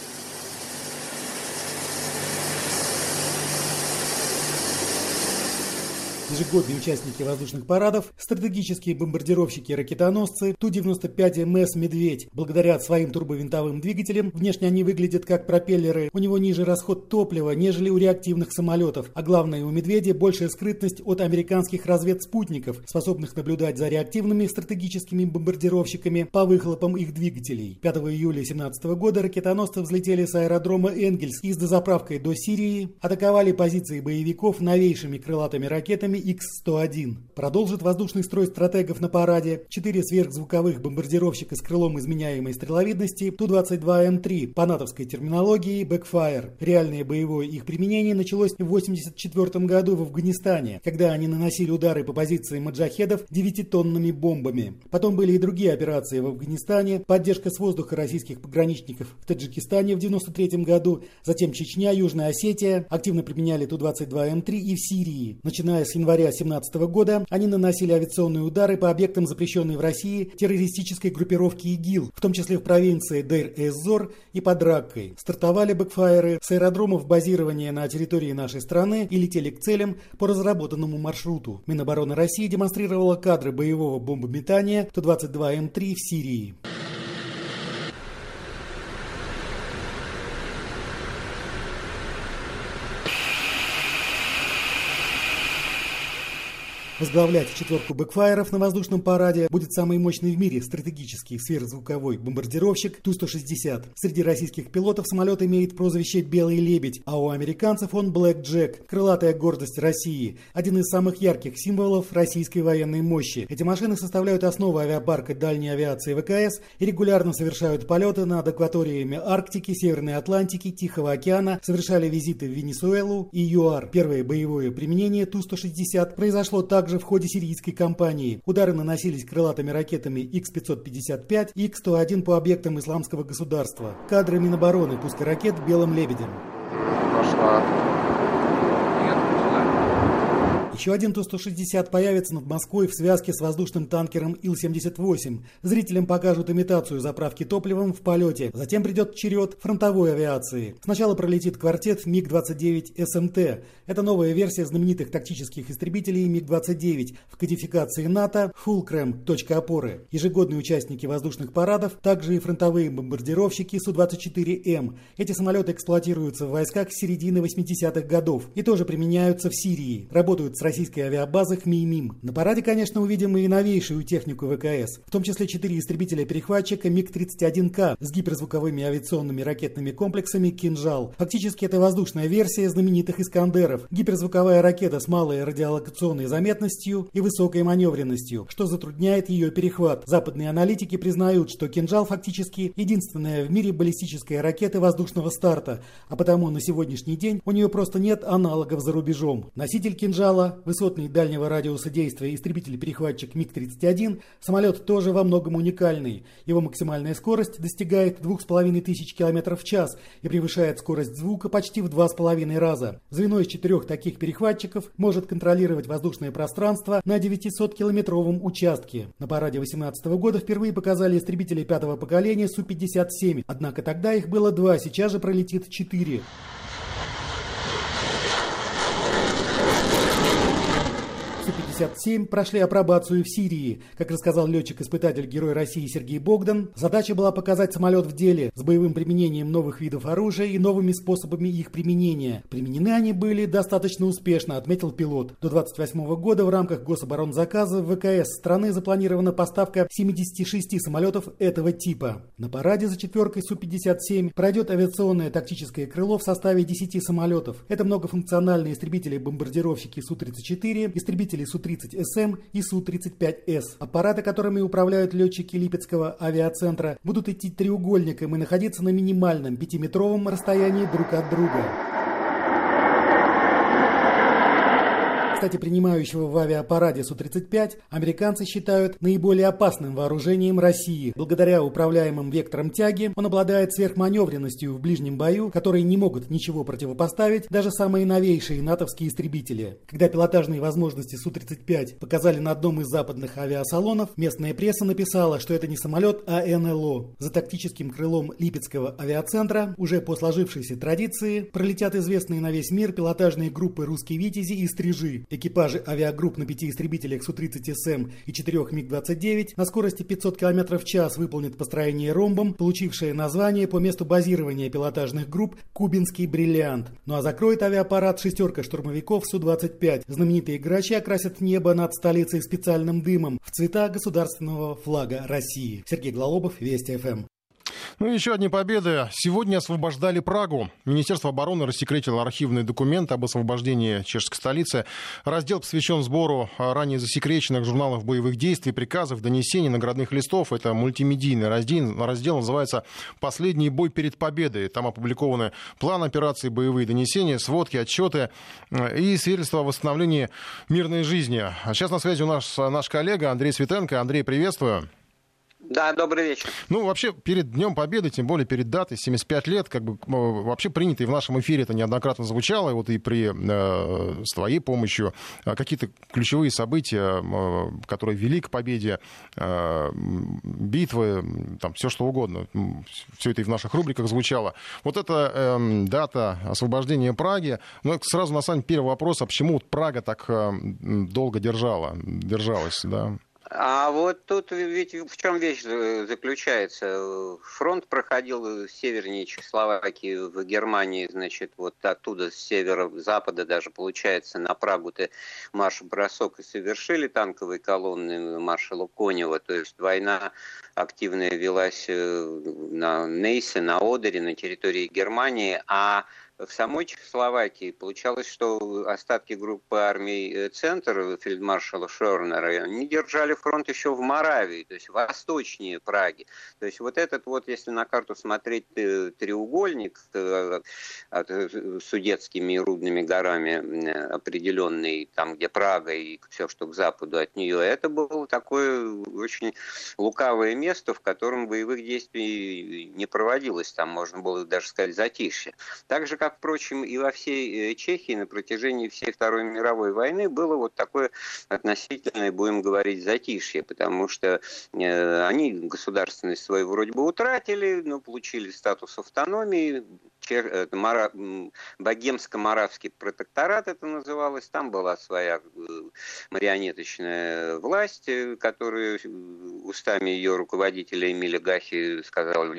Ежегодные участники воздушных парадов, стратегические бомбардировщики и ракетоносцы Ту-95МС «Медведь». Благодаря своим турбовинтовым двигателям внешне они выглядят как пропеллеры. У него ниже расход топлива, нежели у реактивных самолетов. А главное, у «Медведя» большая скрытность от американских разведспутников, способных наблюдать за реактивными стратегическими бомбардировщиками по выхлопам их двигателей. 5 июля 2017 года ракетоносцы взлетели с аэродрома Энгельс и с дозаправкой до Сирии атаковали позиции боевиков новейшими крылатыми ракетами X-101. Продолжит воздушный строй стратегов на параде. Четыре сверхзвуковых бомбардировщика с крылом изменяемой стреловидности Ту-22М3 по натовской терминологии Backfire. Реальное боевое их применение началось в 1984 году в Афганистане, когда они наносили удары по позициям маджахедов девятитонными бомбами. Потом были и другие операции в Афганистане, поддержка с воздуха российских пограничников в Таджикистане в 1993 году, затем Чечня, Южная Осетия активно применяли Ту-22М3 и в Сирии. Начиная с января января 2017 года они наносили авиационные удары по объектам запрещенной в России террористической группировки ИГИЛ, в том числе в провинции Дейр-эз-Зор и под Раккой. Стартовали бэкфайеры с аэродромов базирования на территории нашей страны и летели к целям по разработанному маршруту. Минобороны России демонстрировала кадры боевого бомбометания Ту-22М3 в Сирии. Возглавлять четверку бэкфайеров на воздушном параде будет самый мощный в мире стратегический сверхзвуковой бомбардировщик Ту-160. Среди российских пилотов самолет имеет прозвище «Белый лебедь», а у американцев он «Блэк Джек» – крылатая гордость России, один из самых ярких символов российской военной мощи. Эти машины составляют основу авиапарка дальней авиации ВКС и регулярно совершают полеты над акваториями Арктики, Северной Атлантики, Тихого океана, совершали визиты в Венесуэлу и ЮАР. Первое боевое применение Ту-160 произошло также также в ходе сирийской кампании. Удары наносились крылатыми ракетами X-555 и X-101 по объектам исламского государства. Кадры Минобороны пуска ракет белым лебедем. Пошла. Еще один Ту-160 появится над Москвой в связке с воздушным танкером Ил-78. Зрителям покажут имитацию заправки топливом в полете. Затем придет черед фронтовой авиации. Сначала пролетит квартет МиГ-29 СМТ. Это новая версия знаменитых тактических истребителей МиГ-29 в кодификации НАТО Фулкрэм. Точка опоры. Ежегодные участники воздушных парадов, также и фронтовые бомбардировщики Су-24М. Эти самолеты эксплуатируются в войсках с середины 80-х годов и тоже применяются в Сирии. Работают с российской авиабазы ХМИМИМ. На параде, конечно, увидим и новейшую технику ВКС, в том числе четыре истребителя-перехватчика МиГ-31К с гиперзвуковыми авиационными ракетными комплексами «Кинжал». Фактически это воздушная версия знаменитых «Искандеров». Гиперзвуковая ракета с малой радиолокационной заметностью и высокой маневренностью, что затрудняет ее перехват. Западные аналитики признают, что «Кинжал» фактически единственная в мире баллистическая ракета воздушного старта, а потому на сегодняшний день у нее просто нет аналогов за рубежом. Носитель «Кинжала», высотный дальнего радиуса действия истребитель-перехватчик МиГ-31, самолет тоже во многом уникальный. Его максимальная скорость достигает 2500 км в час и превышает скорость звука почти в 2,5 раза. Звено из четырех таких перехватчиков может контролировать воздушное пространство на 900-километровом участке. На параде 2018 года впервые показали истребители пятого поколения Су-57, однако тогда их было два, сейчас же пролетит четыре. Су-57 прошли апробацию в Сирии. Как рассказал летчик-испытатель Герой России Сергей Богдан, задача была показать самолет в деле с боевым применением новых видов оружия и новыми способами их применения. Применены они были достаточно успешно, отметил пилот. До 28 года в рамках гособоронзаказа в ВКС страны запланирована поставка 76 самолетов этого типа. На параде за четверкой Су-57 пройдет авиационное тактическое крыло в составе 10 самолетов. Это многофункциональные истребители-бомбардировщики Су-34, истребители Су-30СМ и Су-35С. Аппараты, которыми управляют летчики Липецкого авиацентра, будут идти треугольником и находиться на минимальном пятиметровом расстоянии друг от друга. Кстати, принимающего в авиапараде Су-35 американцы считают наиболее опасным вооружением России. Благодаря управляемым векторам тяги он обладает сверхманевренностью в ближнем бою, которые не могут ничего противопоставить даже самые новейшие натовские истребители. Когда пилотажные возможности Су-35 показали на одном из западных авиасалонов, местная пресса написала, что это не самолет, а НЛО. За тактическим крылом Липецкого авиацентра уже по сложившейся традиции пролетят известные на весь мир пилотажные группы «Русские Витязи» и «Стрижи». Экипажи авиагрупп на пяти истребителях Су-30СМ и четырех МиГ-29 на скорости 500 км в час выполнят построение ромбом, получившее название по месту базирования пилотажных групп «Кубинский бриллиант». Ну а закроет авиапарад шестерка штурмовиков Су-25. Знаменитые грачи окрасят небо над столицей специальным дымом в цвета государственного флага России. Сергей Глалобов, Вести ФМ. Ну и еще одни победы. Сегодня освобождали Прагу. Министерство обороны рассекретило архивные документы об освобождении чешской столицы. Раздел посвящен сбору ранее засекреченных журналов боевых действий, приказов, донесений, наградных листов. Это мультимедийный раздел. Раздел называется «Последний бой перед победой». Там опубликованы план операции, боевые донесения, сводки, отчеты и свидетельства о восстановлении мирной жизни. Сейчас на связи у нас наш коллега Андрей Светенко. Андрей, приветствую. Да, добрый вечер. Ну, вообще, перед Днем Победы, тем более перед датой, 75 лет, как бы вообще принято, и в нашем эфире это неоднократно звучало, и вот и при, э, с твоей помощью, э, какие-то ключевые события, э, которые вели к победе, э, битвы, там, все что угодно, все это и в наших рубриках звучало. Вот эта э, дата освобождения Праги, ну, сразу, на самом деле, первый вопрос, а почему вот Прага так э, долго держала, держалась, да? А вот тут ведь в чем вещь заключается? Фронт проходил севернее Чехословакии, в Германии, значит, вот оттуда, с севера-запада даже, получается, на Прагу-то марш-бросок и совершили танковые колонны маршала Конева. То есть война активная велась э, на Нейсе, на Одере, на территории Германии, а в самой Чехословакии получалось, что остатки группы армий э, «Центр» фельдмаршала Шернера не держали фронт еще в Моравии, то есть восточнее Праги. То есть вот этот вот, если на карту смотреть э, треугольник э, судетскими и Рудными горами определенный, там, где Прага и все, что к западу от нее, это было такое очень лукавое место, в котором боевых действий не проводилось, там можно было даже сказать затишье. Так же, как как, впрочем, и во всей Чехии на протяжении всей Второй мировой войны было вот такое относительное, будем говорить, затишье, потому что они государственность свою вроде бы утратили, но получили статус автономии, Богемско-Моравский протекторат это называлось, там была своя марионеточная власть, которая устами ее руководителя Эмиля Гахи сказала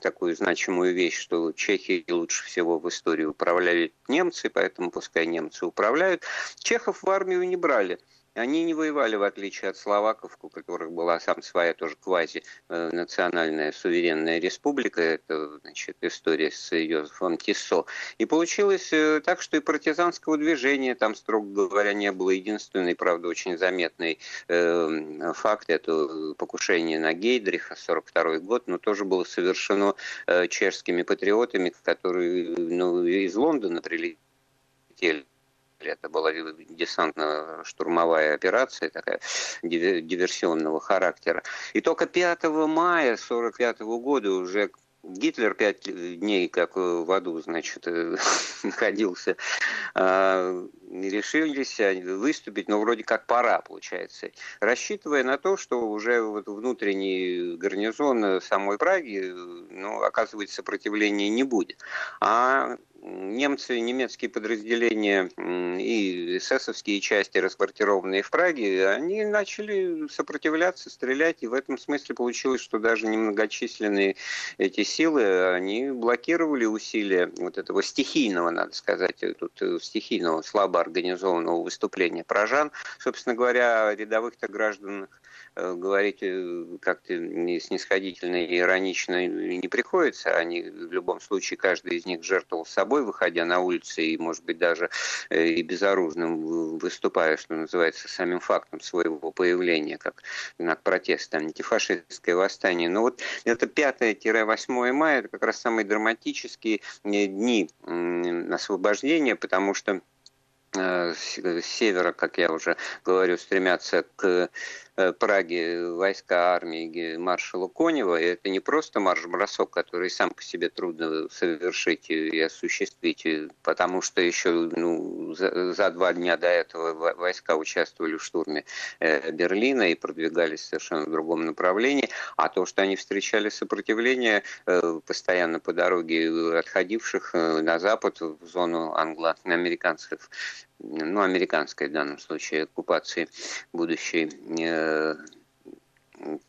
такую значимую вещь, что Чехии лучше всего в истории управляли немцы, поэтому пускай немцы управляют. Чехов в армию не брали. Они не воевали, в отличие от словаков, у которых была сам своя тоже квази-национальная суверенная республика. Это, значит, история с Йозефом Тиссо. И получилось э, так, что и партизанского движения там, строго говоря, не было. Единственный, правда, очень заметный э, факт – это покушение на Гейдриха, 42 год, но тоже было совершено э, чешскими патриотами, которые ну, из Лондона прилетели это была десантно-штурмовая операция, такая диверсионного характера. И только 5 мая 1945 года уже Гитлер пять дней, как в аду, значит, э, находился, а, решились выступить, но вроде как пора, получается, рассчитывая на то, что уже вот внутренний гарнизон самой Праги, ну, оказывается, сопротивления не будет. А немцы, немецкие подразделения и эсэсовские части, расквартированные в Праге, они начали сопротивляться, стрелять, и в этом смысле получилось, что даже немногочисленные эти силы, они блокировали усилия вот этого стихийного, надо сказать, тут э, стихийного, слабо организованного выступления прожан. Собственно говоря, рядовых-то граждан Э, говорить э, как-то снисходительно и иронично не приходится. Они в любом случае, каждый из них жертвовал собой, выходя на улицы и, может быть, даже э, и безоружным выступая, что называется, самим фактом своего появления, как знак протеста, антифашистское восстание. Но вот это 5-8 мая, это как раз самые драматические дни освобождения, потому что с севера, как я уже говорю, стремятся к Э, Праге войска армии маршала Конева. И это не просто марш-бросок, который сам по себе трудно совершить и осуществить, потому что еще ну, за, за два дня до этого войска участвовали в штурме э, Берлина и продвигались в совершенно другом направлении. А то, что они встречали сопротивление э, постоянно по дороге отходивших на запад в зону англо-американских ну, американской в данном случае оккупации будущей э,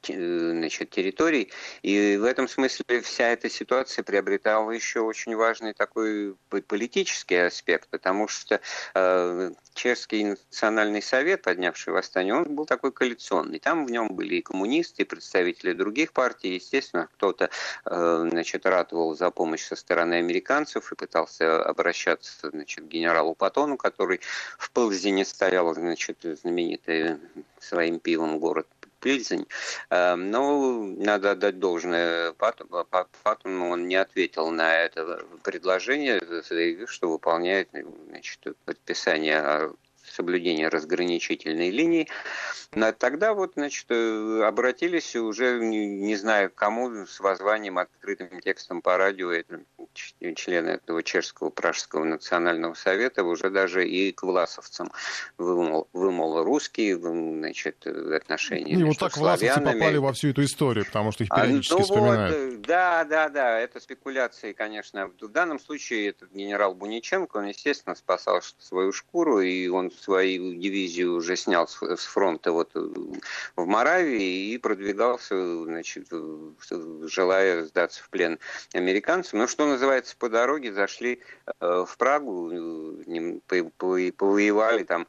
значит, территорий. И в этом смысле вся эта ситуация приобретала еще очень важный такой политический аспект, потому что э, Чешский национальный совет, поднявший восстание, он был такой коалиционный. Там в нем были и коммунисты, и представители других партий. Естественно, кто-то э, значит, ратовал за помощь со стороны американцев и пытался обращаться значит, к генералу Патону, который в Пылзине стоял значит, знаменитый своим пивом город Плильзень. Эм, но надо отдать должное Паттону, он не ответил на это предложение, заявив, что выполняет значит, предписание соблюдения разграничительной линии. Но тогда вот, значит, э, обратились уже, не, знаю кому, с воззванием, открытым текстом по радио, это члены этого чешского пражского национального совета, уже даже и к власовцам вымол, вымол русские, значит, отношения И вот так власовцы попали во всю эту историю, потому что их а, периодически а, ну вспоминают. Вот, э, да, да, да, это спекуляции, конечно. В данном случае этот генерал Буниченко, он, естественно, спасал свою шкуру, и он свою дивизию уже снял с фронта вот э, в Моравии и продвигался, значит, желая сдаться в плен американцам. Ну, что называется, по дороге зашли э, в Прагу, э, повоевали там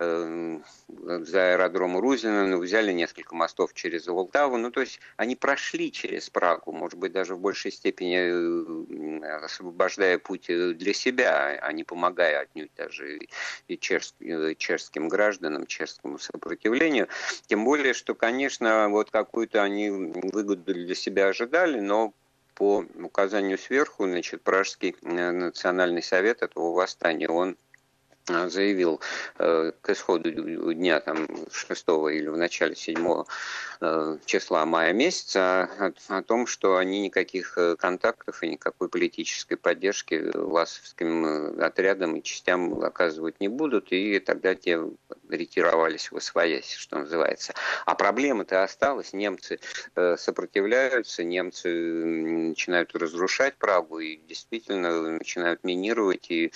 за аэродром Рузина, ну, взяли несколько мостов через Волтаву. Ну, то есть они прошли через Прагу, может быть, даже в большей степени освобождая путь для себя, а не помогая отнюдь даже и чешским, чешским гражданам, чешскому сопротивлению. Тем более, что, конечно, вот какую-то они выгоду для себя ожидали, но по указанию сверху, значит, Пражский э, национальный совет этого восстания, он заявил э, к исходу дня там, 6 или в начале 7 э, числа мая месяца о, о том, что они никаких э, контактов и никакой политической поддержки власовским э, отрядам и частям оказывать не будут, и тогда те ретировались в что называется. А проблема-то осталась, немцы э, сопротивляются, немцы начинают разрушать Прагу и действительно начинают минировать и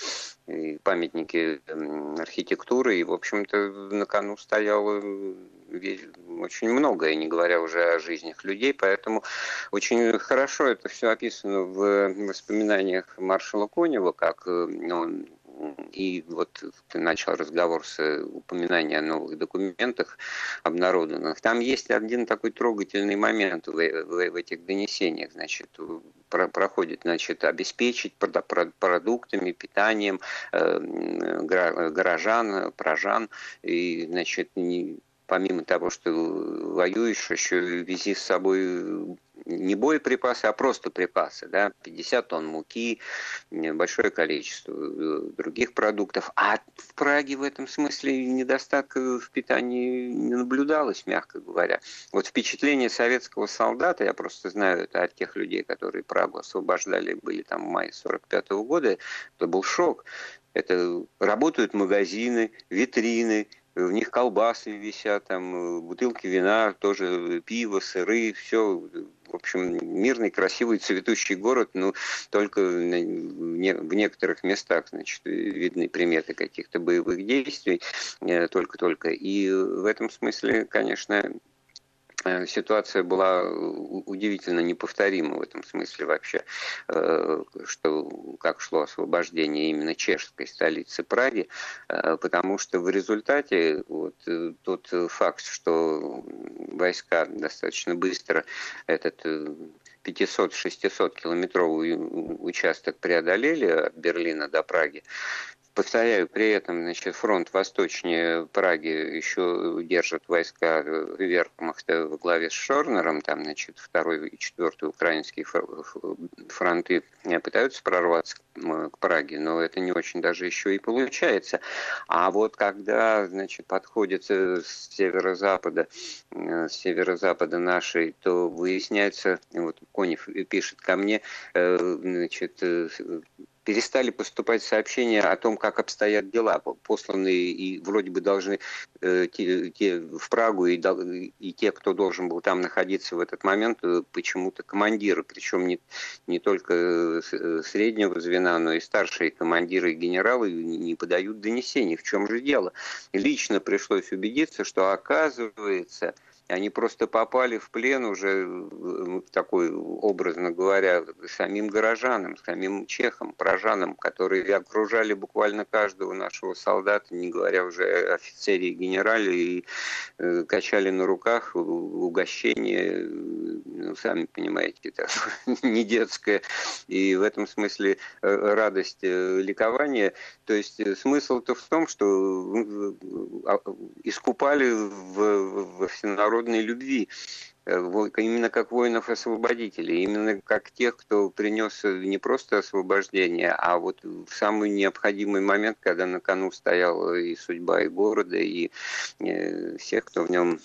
и памятники архитектуры, и, в общем-то, на кону стояло очень многое, не говоря уже о жизнях людей, поэтому очень хорошо это все описано в воспоминаниях маршала Конева, как э, он и вот ты начал разговор с э, упоминания о новых документах обнародованных. Там есть один такой трогательный момент в, в, в этих донесениях. Значит, про, проходит, значит, обеспечить продуктами, питанием э, горожан, прожан. И, значит, не, помимо того, что воюешь, еще вези с собой не боеприпасы, а просто припасы, да, 50 тонн муки, большое количество э, других продуктов. А в Праге в этом смысле недостатка в питании не наблюдалось, мягко говоря. Вот впечатление советского солдата, я просто знаю это от тех людей, которые Прагу освобождали, были там в мае 45 -го года, это был шок. Это работают магазины, витрины, в них колбасы висят, там бутылки вина, тоже пиво, сыры, все в общем, мирный, красивый, цветущий город, но только в некоторых местах, значит, видны приметы каких-то боевых действий, э, только-только. И в этом смысле, конечно, Э, ситуация была удивительно неповторима в этом смысле вообще, э, что как шло освобождение именно чешской столицы Праги, э, потому что в результате вот тот факт, что войска достаточно быстро этот 500-600 километровый участок преодолели от Берлина до Праги, Повторяю, при этом значит, фронт восточнее Праги еще держат войска Верхмахта во главе с Шорнером, там, значит, второй и четвертый украинские фронты пытаются прорваться к Праге, но это не очень даже еще и получается. А вот когда, значит, подходит с северо-запада, с северо-запада нашей, то выясняется, вот Конев пишет ко мне, э, значит, э, перестали поступать сообщения о том, как обстоят дела, посланные и вроде бы должны э, те, те в Прагу и, и те, кто должен был там находиться в этот момент, э, почему-то командиры, причем не, не только э, среднего звена, но и старшие командиры и генералы не подают донесений. В чем же дело? Лично пришлось убедиться, что оказывается они просто попали в плен уже в такой, образно говоря, самим горожанам, самим чехам, прожанам, которые окружали буквально каждого нашего солдата, не говоря уже офицере и генерале, и э, качали на руках угощение, ну, сами понимаете, это не детское, и в этом смысле э, радость, э, ликование. То есть э, смысл-то в том, что а, искупали в, в всенародном народной любви, э, именно как воинов-освободителей, именно как тех, кто принес не просто освобождение, а вот в самый необходимый момент, когда на кону стояла и судьба и города, и э, всех, кто в нем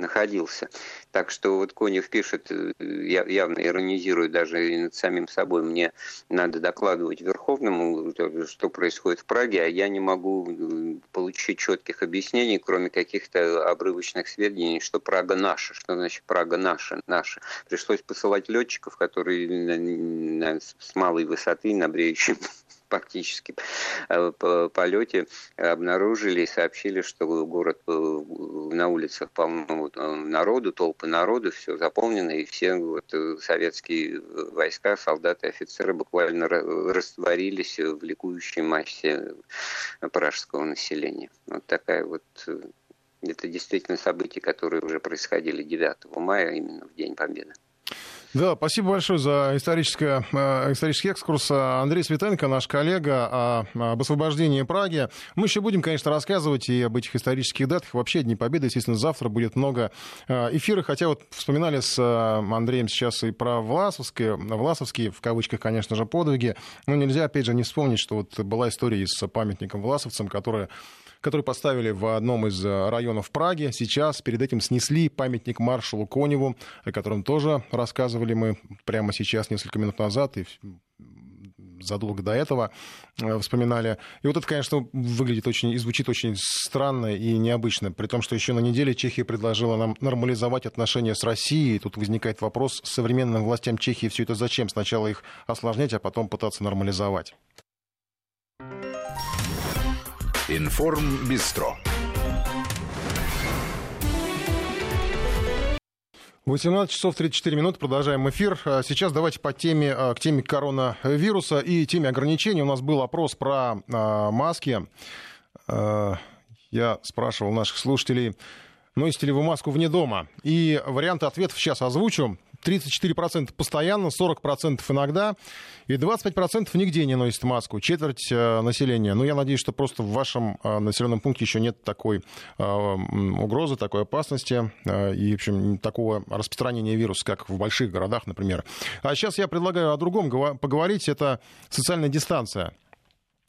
находился. Так что вот Конев пишет, э, явно иронизирует даже и над самим собой, мне надо докладывать Верховному, что происходит в Праге, а я не могу э, получить четких объяснений, кроме каких-то обрывочных сведений, что Прага наша, что значит Прага наша, наша. Пришлось посылать летчиков, которые с малой высоты на бреющем практически э, по полете обнаружили и сообщили, что город э, на улицах полно э, народу, толпы народу, все заполнено, и все вот советские войска, солдаты, офицеры буквально растворились в ликующей массе пражского населения. Вот такая вот это действительно события, которые уже происходили 9 мая, именно в День Победы. Да, спасибо большое за историческое, э, исторический экскурс. Андрей Светенко, наш коллега, об освобождении Праги. Мы еще будем, конечно, рассказывать и об этих исторических датах. Вообще, Дни Победы, естественно, завтра будет много э, эфиров. Хотя вот вспоминали с э, Андреем сейчас и про Власовские, Власовские, в кавычках, конечно же, подвиги. Но нельзя, опять же, не вспомнить, что вот была история с памятником власовцам, которая который поставили в одном из э, районов Праги. Сейчас перед этим снесли памятник маршалу Коневу, о котором тоже рассказывали мы прямо сейчас, несколько минут назад, и задолго до этого э, вспоминали. И вот это, конечно, выглядит очень и звучит очень странно и необычно, при том, что еще на неделе Чехия предложила нам нормализовать отношения с Россией. Тут возникает вопрос, современным властям Чехии все это зачем? Сначала их осложнять, а потом пытаться нормализовать. Информ Бистро. 18 часов 34 минуты, продолжаем эфир. А сейчас давайте по теме, а, к теме коронавируса и теме ограничений. У нас был опрос про а, маски. Я спрашивал наших слушателей, носите ли вы маску вне дома? И варианты ответов сейчас озвучу. 34% постоянно, 40% иногда, и 25% нигде не носит маску, четверть э, населения. Ну, я надеюсь, что просто в вашем э, населенном пункте еще нет такой э, угрозы, такой опасности и, в общем, такого распространения вируса, как в больших городах, например. А сейчас я предлагаю о другом поговорить, это социальная дистанция.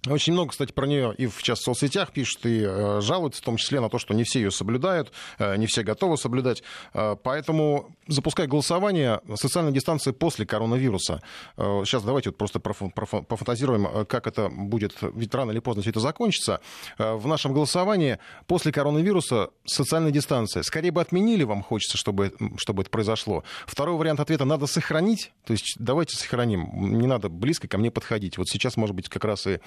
Очень много, кстати, про нее и в, сейчас в соцсетях пишут и э, жалуются, в том числе на то, что не все ее соблюдают, э, не все готовы соблюдать. Э, поэтому запускай голосование социальной дистанции после коронавируса. Э, сейчас давайте вот просто проф, проф, пофантазируем, э, как это будет, ведь рано или поздно все это закончится. Э, в нашем голосовании после коронавируса социальная дистанция. Скорее бы отменили, вам хочется, чтобы, чтобы это произошло. Второй вариант ответа надо сохранить. То есть давайте сохраним. Не надо близко ко мне подходить. Вот сейчас, может быть, как раз и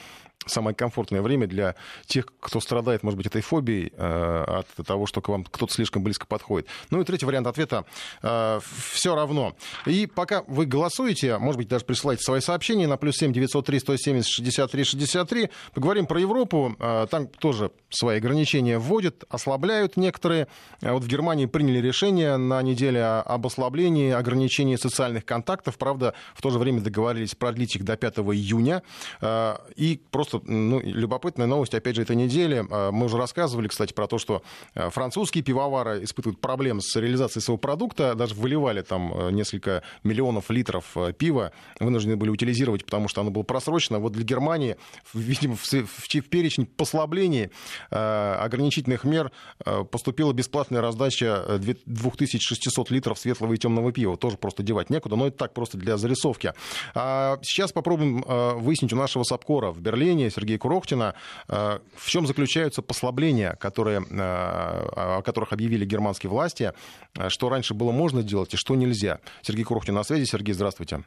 самое комфортное время для тех, кто страдает, может быть, этой фобией э, от того, что к вам кто-то слишком близко подходит. Ну и третий вариант ответа э, все равно. И пока вы голосуете, может быть, даже присылайте свои сообщения на плюс 7 903 170 63 63. Поговорим про Европу. Э, там тоже свои ограничения вводят, ослабляют некоторые. Вот в Германии приняли решение на неделе об ослаблении ограничений социальных контактов. Правда, в то же время договорились продлить их до 5 июня. И просто ну, любопытная новость, опять же, этой недели. А, мы уже рассказывали, кстати, про то, что а, французские пивовары испытывают проблемы с реализацией своего продукта, даже выливали там а, несколько миллионов литров пива, вынуждены были утилизировать, потому что оно было просрочено. Вот для Германии, видимо, в, в, перечень послаблений ограничительных мер поступила бесплатная раздача 2600 литров светлого и темного пива. Тоже просто девать некуда, но это так просто для зарисовки. Сейчас попробуем выяснить у нашего САПКОРа в Берлине, Берлине Сергея Курохтина. Э, в чем заключаются послабления, которые, э, о которых объявили германские власти? Э, что раньше было можно делать и что нельзя? Сергей Курохтин на связи. Сергей, здравствуйте.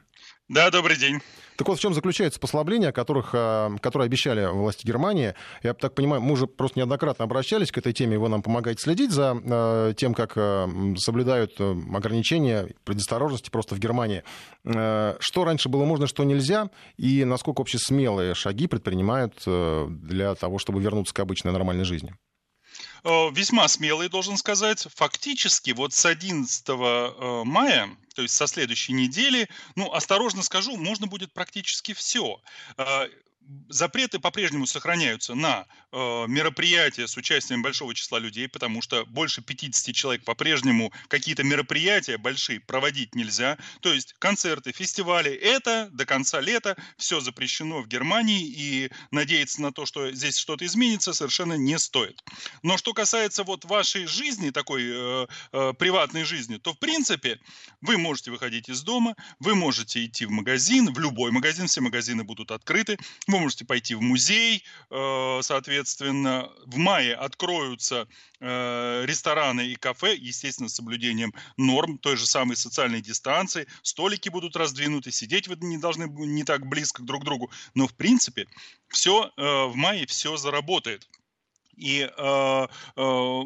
Да, добрый день. Так вот, в чем заключаются послабления, которых, которые обещали власти Германии? Я так понимаю, мы уже просто неоднократно обращались к этой теме, вы нам помогаете следить за тем, как соблюдают ограничения предосторожности просто в Германии. Что раньше было можно, что нельзя, и насколько вообще смелые шаги предпринимают э, для того, чтобы вернуться к обычной нормальной жизни? Э, весьма смелый, должен сказать. Фактически вот с 11 э, мая, то есть со следующей недели, ну, осторожно скажу, можно будет практически все запреты по-прежнему сохраняются на э, мероприятия с участием большого числа людей, потому что больше 50 человек по-прежнему какие-то мероприятия большие проводить нельзя. То есть концерты, фестивали, это до конца лета все запрещено в Германии, и надеяться на то, что здесь что-то изменится, совершенно не стоит. Но что касается вот вашей жизни, такой э, э, приватной жизни, то в принципе вы можете выходить из дома, вы можете идти в магазин, в любой магазин, все магазины будут открыты, вы можете пойти в музей, э, соответственно, в мае откроются э, рестораны и кафе, естественно, с соблюдением норм той же самой социальной дистанции, столики будут раздвинуты, сидеть вы не должны не так близко друг к другу, но в принципе все э, в мае все заработает. И, э, э,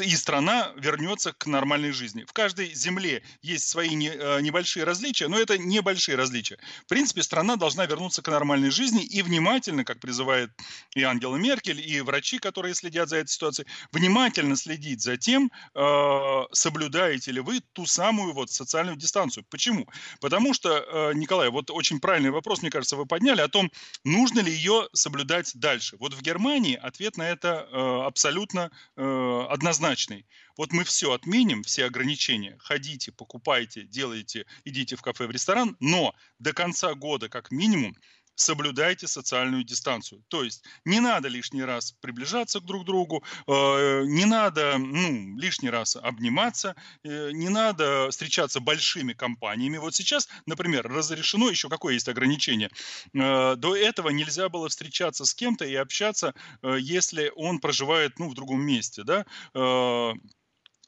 и страна вернется к нормальной жизни. В каждой земле есть свои не, э, небольшие различия, но это небольшие различия. В принципе, страна должна вернуться к нормальной жизни и внимательно, как призывает и Ангела Меркель, и врачи, которые следят за этой ситуацией, внимательно следить за тем, э, соблюдаете ли вы ту самую вот социальную дистанцию. Почему? Потому что, э, Николай, вот очень правильный вопрос, мне кажется, вы подняли о том, нужно ли ее соблюдать дальше. Вот в Германии ответ на это э, абсолютно э, однозначный. Вот мы все отменим, все ограничения. Ходите, покупайте, делайте, идите в кафе, в ресторан, но до конца года как минимум соблюдайте социальную дистанцию. То есть не надо лишний раз приближаться к друг другу, э, не надо ну, лишний раз обниматься, э, не надо встречаться большими компаниями. Вот сейчас, например, разрешено еще какое есть ограничение. Э, до этого нельзя было встречаться с кем-то и общаться, если он проживает ну, в другом месте. Да?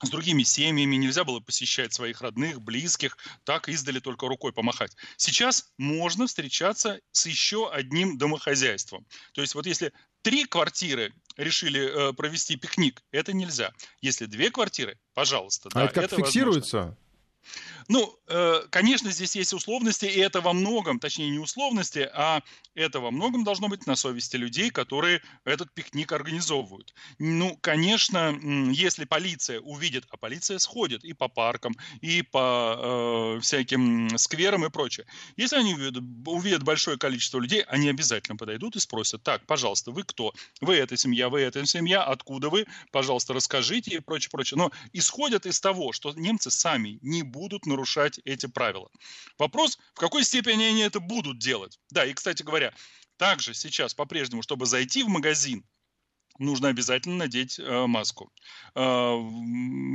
С другими семьями, нельзя было посещать своих родных, близких, так издали только рукой помахать. Сейчас можно встречаться с еще одним домохозяйством. То есть вот если три квартиры решили э, провести пикник, это нельзя. Если две квартиры, пожалуйста. А да, это как это фиксируется? Возможно. Ну, э, конечно, здесь есть условности, и это во многом, точнее не условности, а это во многом должно быть на совести людей, которые этот пикник организовывают. Ну, конечно, если полиция увидит, а полиция сходит и по паркам, и по э, всяким скверам и прочее. Если они увидят, увидят большое количество людей, они обязательно подойдут и спросят, так, пожалуйста, вы кто? Вы эта семья, вы эта семья, откуда вы? Пожалуйста, расскажите и прочее, прочее. Но исходят из того, что немцы сами не будут нарушать эти правила. Вопрос, в какой степени они это будут делать. Да, и, кстати говоря, также сейчас по-прежнему, чтобы зайти в магазин, нужно обязательно надеть э, маску. Э,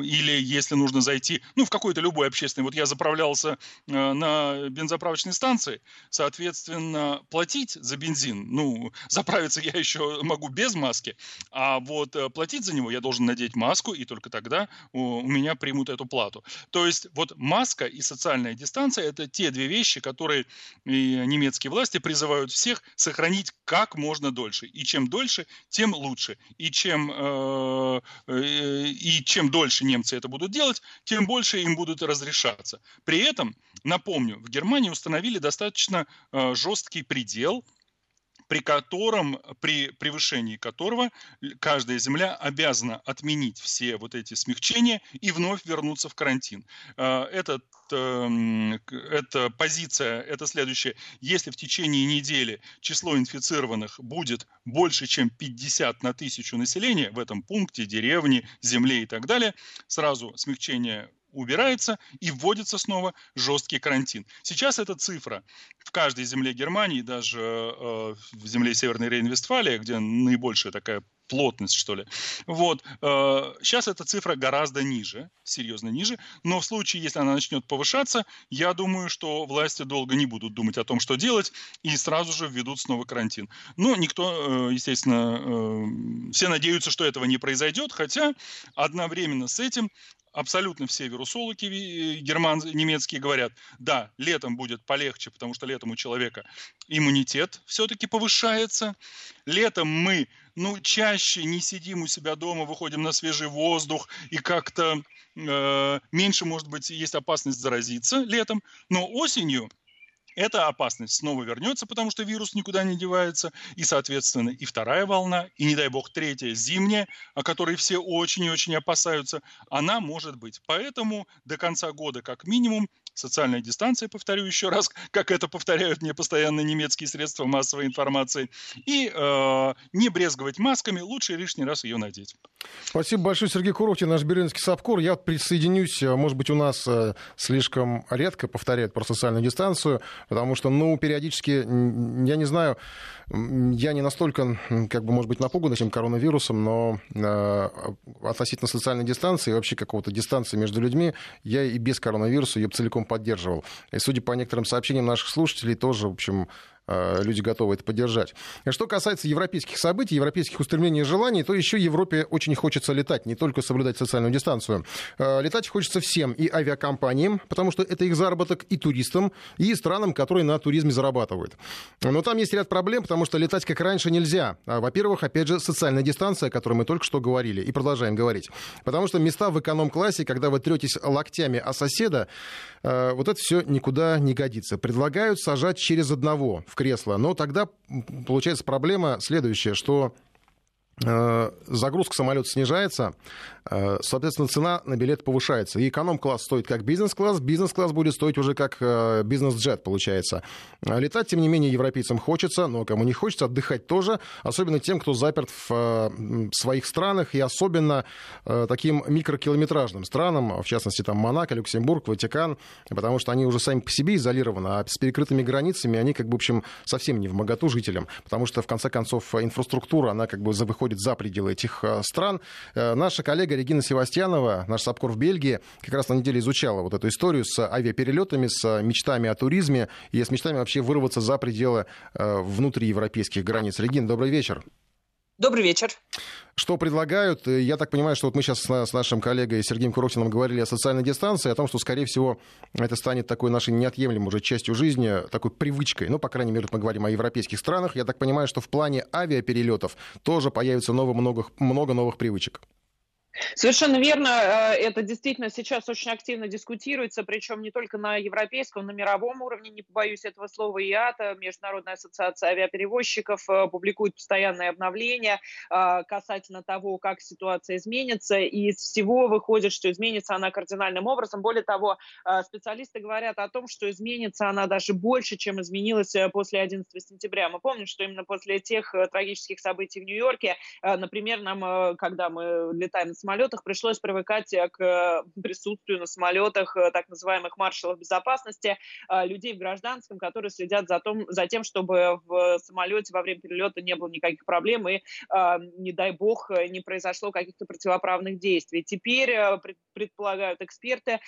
или если нужно зайти, ну, в какой-то любой общественный, вот я заправлялся э, на бензоправочной станции, соответственно, платить за бензин, ну, заправиться я еще могу без маски, а вот э, платить за него я должен надеть маску, и только тогда у, у меня примут эту плату. То есть вот маска и социальная дистанция – это те две вещи, которые немецкие власти призывают всех сохранить как можно дольше. И чем дольше, тем лучше дольше. И чем, э, э, и чем дольше немцы это будут делать, тем больше им будут разрешаться. При этом, напомню, в Германии установили достаточно э, жесткий предел – при котором, при превышении которого каждая земля обязана отменить все вот эти смягчения и вновь вернуться в карантин. А, этот, эм, эта позиция, это следующее. Если в течение недели число инфицированных будет больше, чем 50 на тысячу населения в этом пункте, деревне, земле и так далее, сразу смягчение убирается и вводится снова жесткий карантин. Сейчас эта цифра в каждой земле Германии, даже э, в земле Северной Рейн-Вестфалии, где наибольшая такая плотность, что ли. Вот. Э, сейчас эта цифра гораздо ниже, серьезно ниже, но в случае, если она начнет повышаться, я думаю, что власти долго не будут думать о том, что делать, и сразу же введут снова карантин. Но никто, э, естественно, э, все надеются, что этого не произойдет, хотя одновременно с этим абсолютно все вирусологи э, герман, немецкие говорят, да, летом будет полегче, потому что летом у человека иммунитет все-таки повышается. Летом мы, ну, чаще не сидим у себя дома, выходим на свежий воздух и как-то э, меньше, может быть, есть опасность заразиться летом. Но осенью эта опасность снова вернется, потому что вирус никуда не девается, и, соответственно, и вторая волна, и, не дай бог, третья, зимняя, о которой все очень и очень опасаются, она может быть. Поэтому до конца года, как минимум, социальная дистанция, повторю еще раз, как это повторяют мне постоянно немецкие средства массовой информации, и э, не брезговать масками, лучше лишний раз ее надеть. Спасибо большое, Сергей Куровкин, наш Березинский САПКОР. Я присоединюсь, э, может быть, у нас э, слишком редко повторяют про социальную дистанцию, потому что, ну, периодически, я не знаю, я не настолько, как бы, может быть, напуган этим коронавирусом, но э, относительно социальной дистанции и вообще какого-то дистанции между людьми, я и без коронавируса ее целиком поддерживал. И судя по некоторым сообщениям наших слушателей, тоже, в общем, люди готовы это поддержать. Что касается европейских событий, европейских устремлений и желаний, то еще Европе очень хочется летать, не только соблюдать социальную дистанцию. Летать хочется всем, и авиакомпаниям, потому что это их заработок, и туристам, и странам, которые на туризме зарабатывают. Но там есть ряд проблем, потому что летать как раньше нельзя. Во-первых, опять же, социальная дистанция, о которой мы только что говорили и продолжаем говорить. Потому что места в эконом-классе, когда вы третесь локтями о соседа, э, вот это все никуда не годится. Предлагают сажать через одного в кресло, но тогда получается проблема следующая, что загрузка самолета снижается, Э, соответственно, цена на билет повышается. И эконом-класс стоит как бизнес-класс, бизнес-класс будет стоить уже как э, бизнес-джет, получается. Э, летать, тем не менее, европейцам хочется, но кому не хочется, отдыхать тоже, особенно тем, кто заперт в своих странах, и особенно таким микрокилометражным странам, в частности, там Монако, Люксембург, Ватикан, потому что они уже сами по себе изолированы, а с перекрытыми границами они, как бы, в общем, совсем не в моготу жителям, потому что, в конце концов, инфраструктура, она как бы выходит за пределы этих стран. Наша коллега Регина Севастьянова, наш САПКОР в Бельгии, как раз на неделе изучала вот эту историю с авиаперелетами, с мечтами о туризме и с мечтами вообще вырваться за пределы э, внутриевропейских границ. Регина, добрый вечер. Добрый вечер. Что предлагают? Я так понимаю, что вот мы сейчас с нашим коллегой Сергеем Курохтиным говорили о социальной дистанции, о том, что, скорее всего, это станет такой нашей неотъемлемой уже частью жизни, такой привычкой. Ну, по крайней мере, мы говорим о европейских странах. Я так понимаю, что в плане авиаперелетов тоже появится много, много, много новых привычек. Совершенно верно. Э, это действительно сейчас очень активно дискутируется, причем не только на европейском, на мировом уровне, не побоюсь этого слова, ИАТА, Международная ассоциация авиаперевозчиков, э, публикует постоянные обновления э, касательно того, как ситуация изменится. И из всего выходит, что изменится она кардинальным образом. Более того, специалисты говорят о том, что изменится она даже больше, чем изменилась после 11 сентября. Мы помним, что именно после тех трагических событий в Нью-Йорке, например, нам, когда мы летаем с самолетах пришлось привыкать э, к э, присутствию на самолетах э, так называемых маршалов безопасности, людей в гражданском, которые следят за, том, за тем, чтобы в самолете во время перелета не было никаких проблем и, не дай бог, не произошло каких-то противоправных действий. Теперь, предполагают эксперты,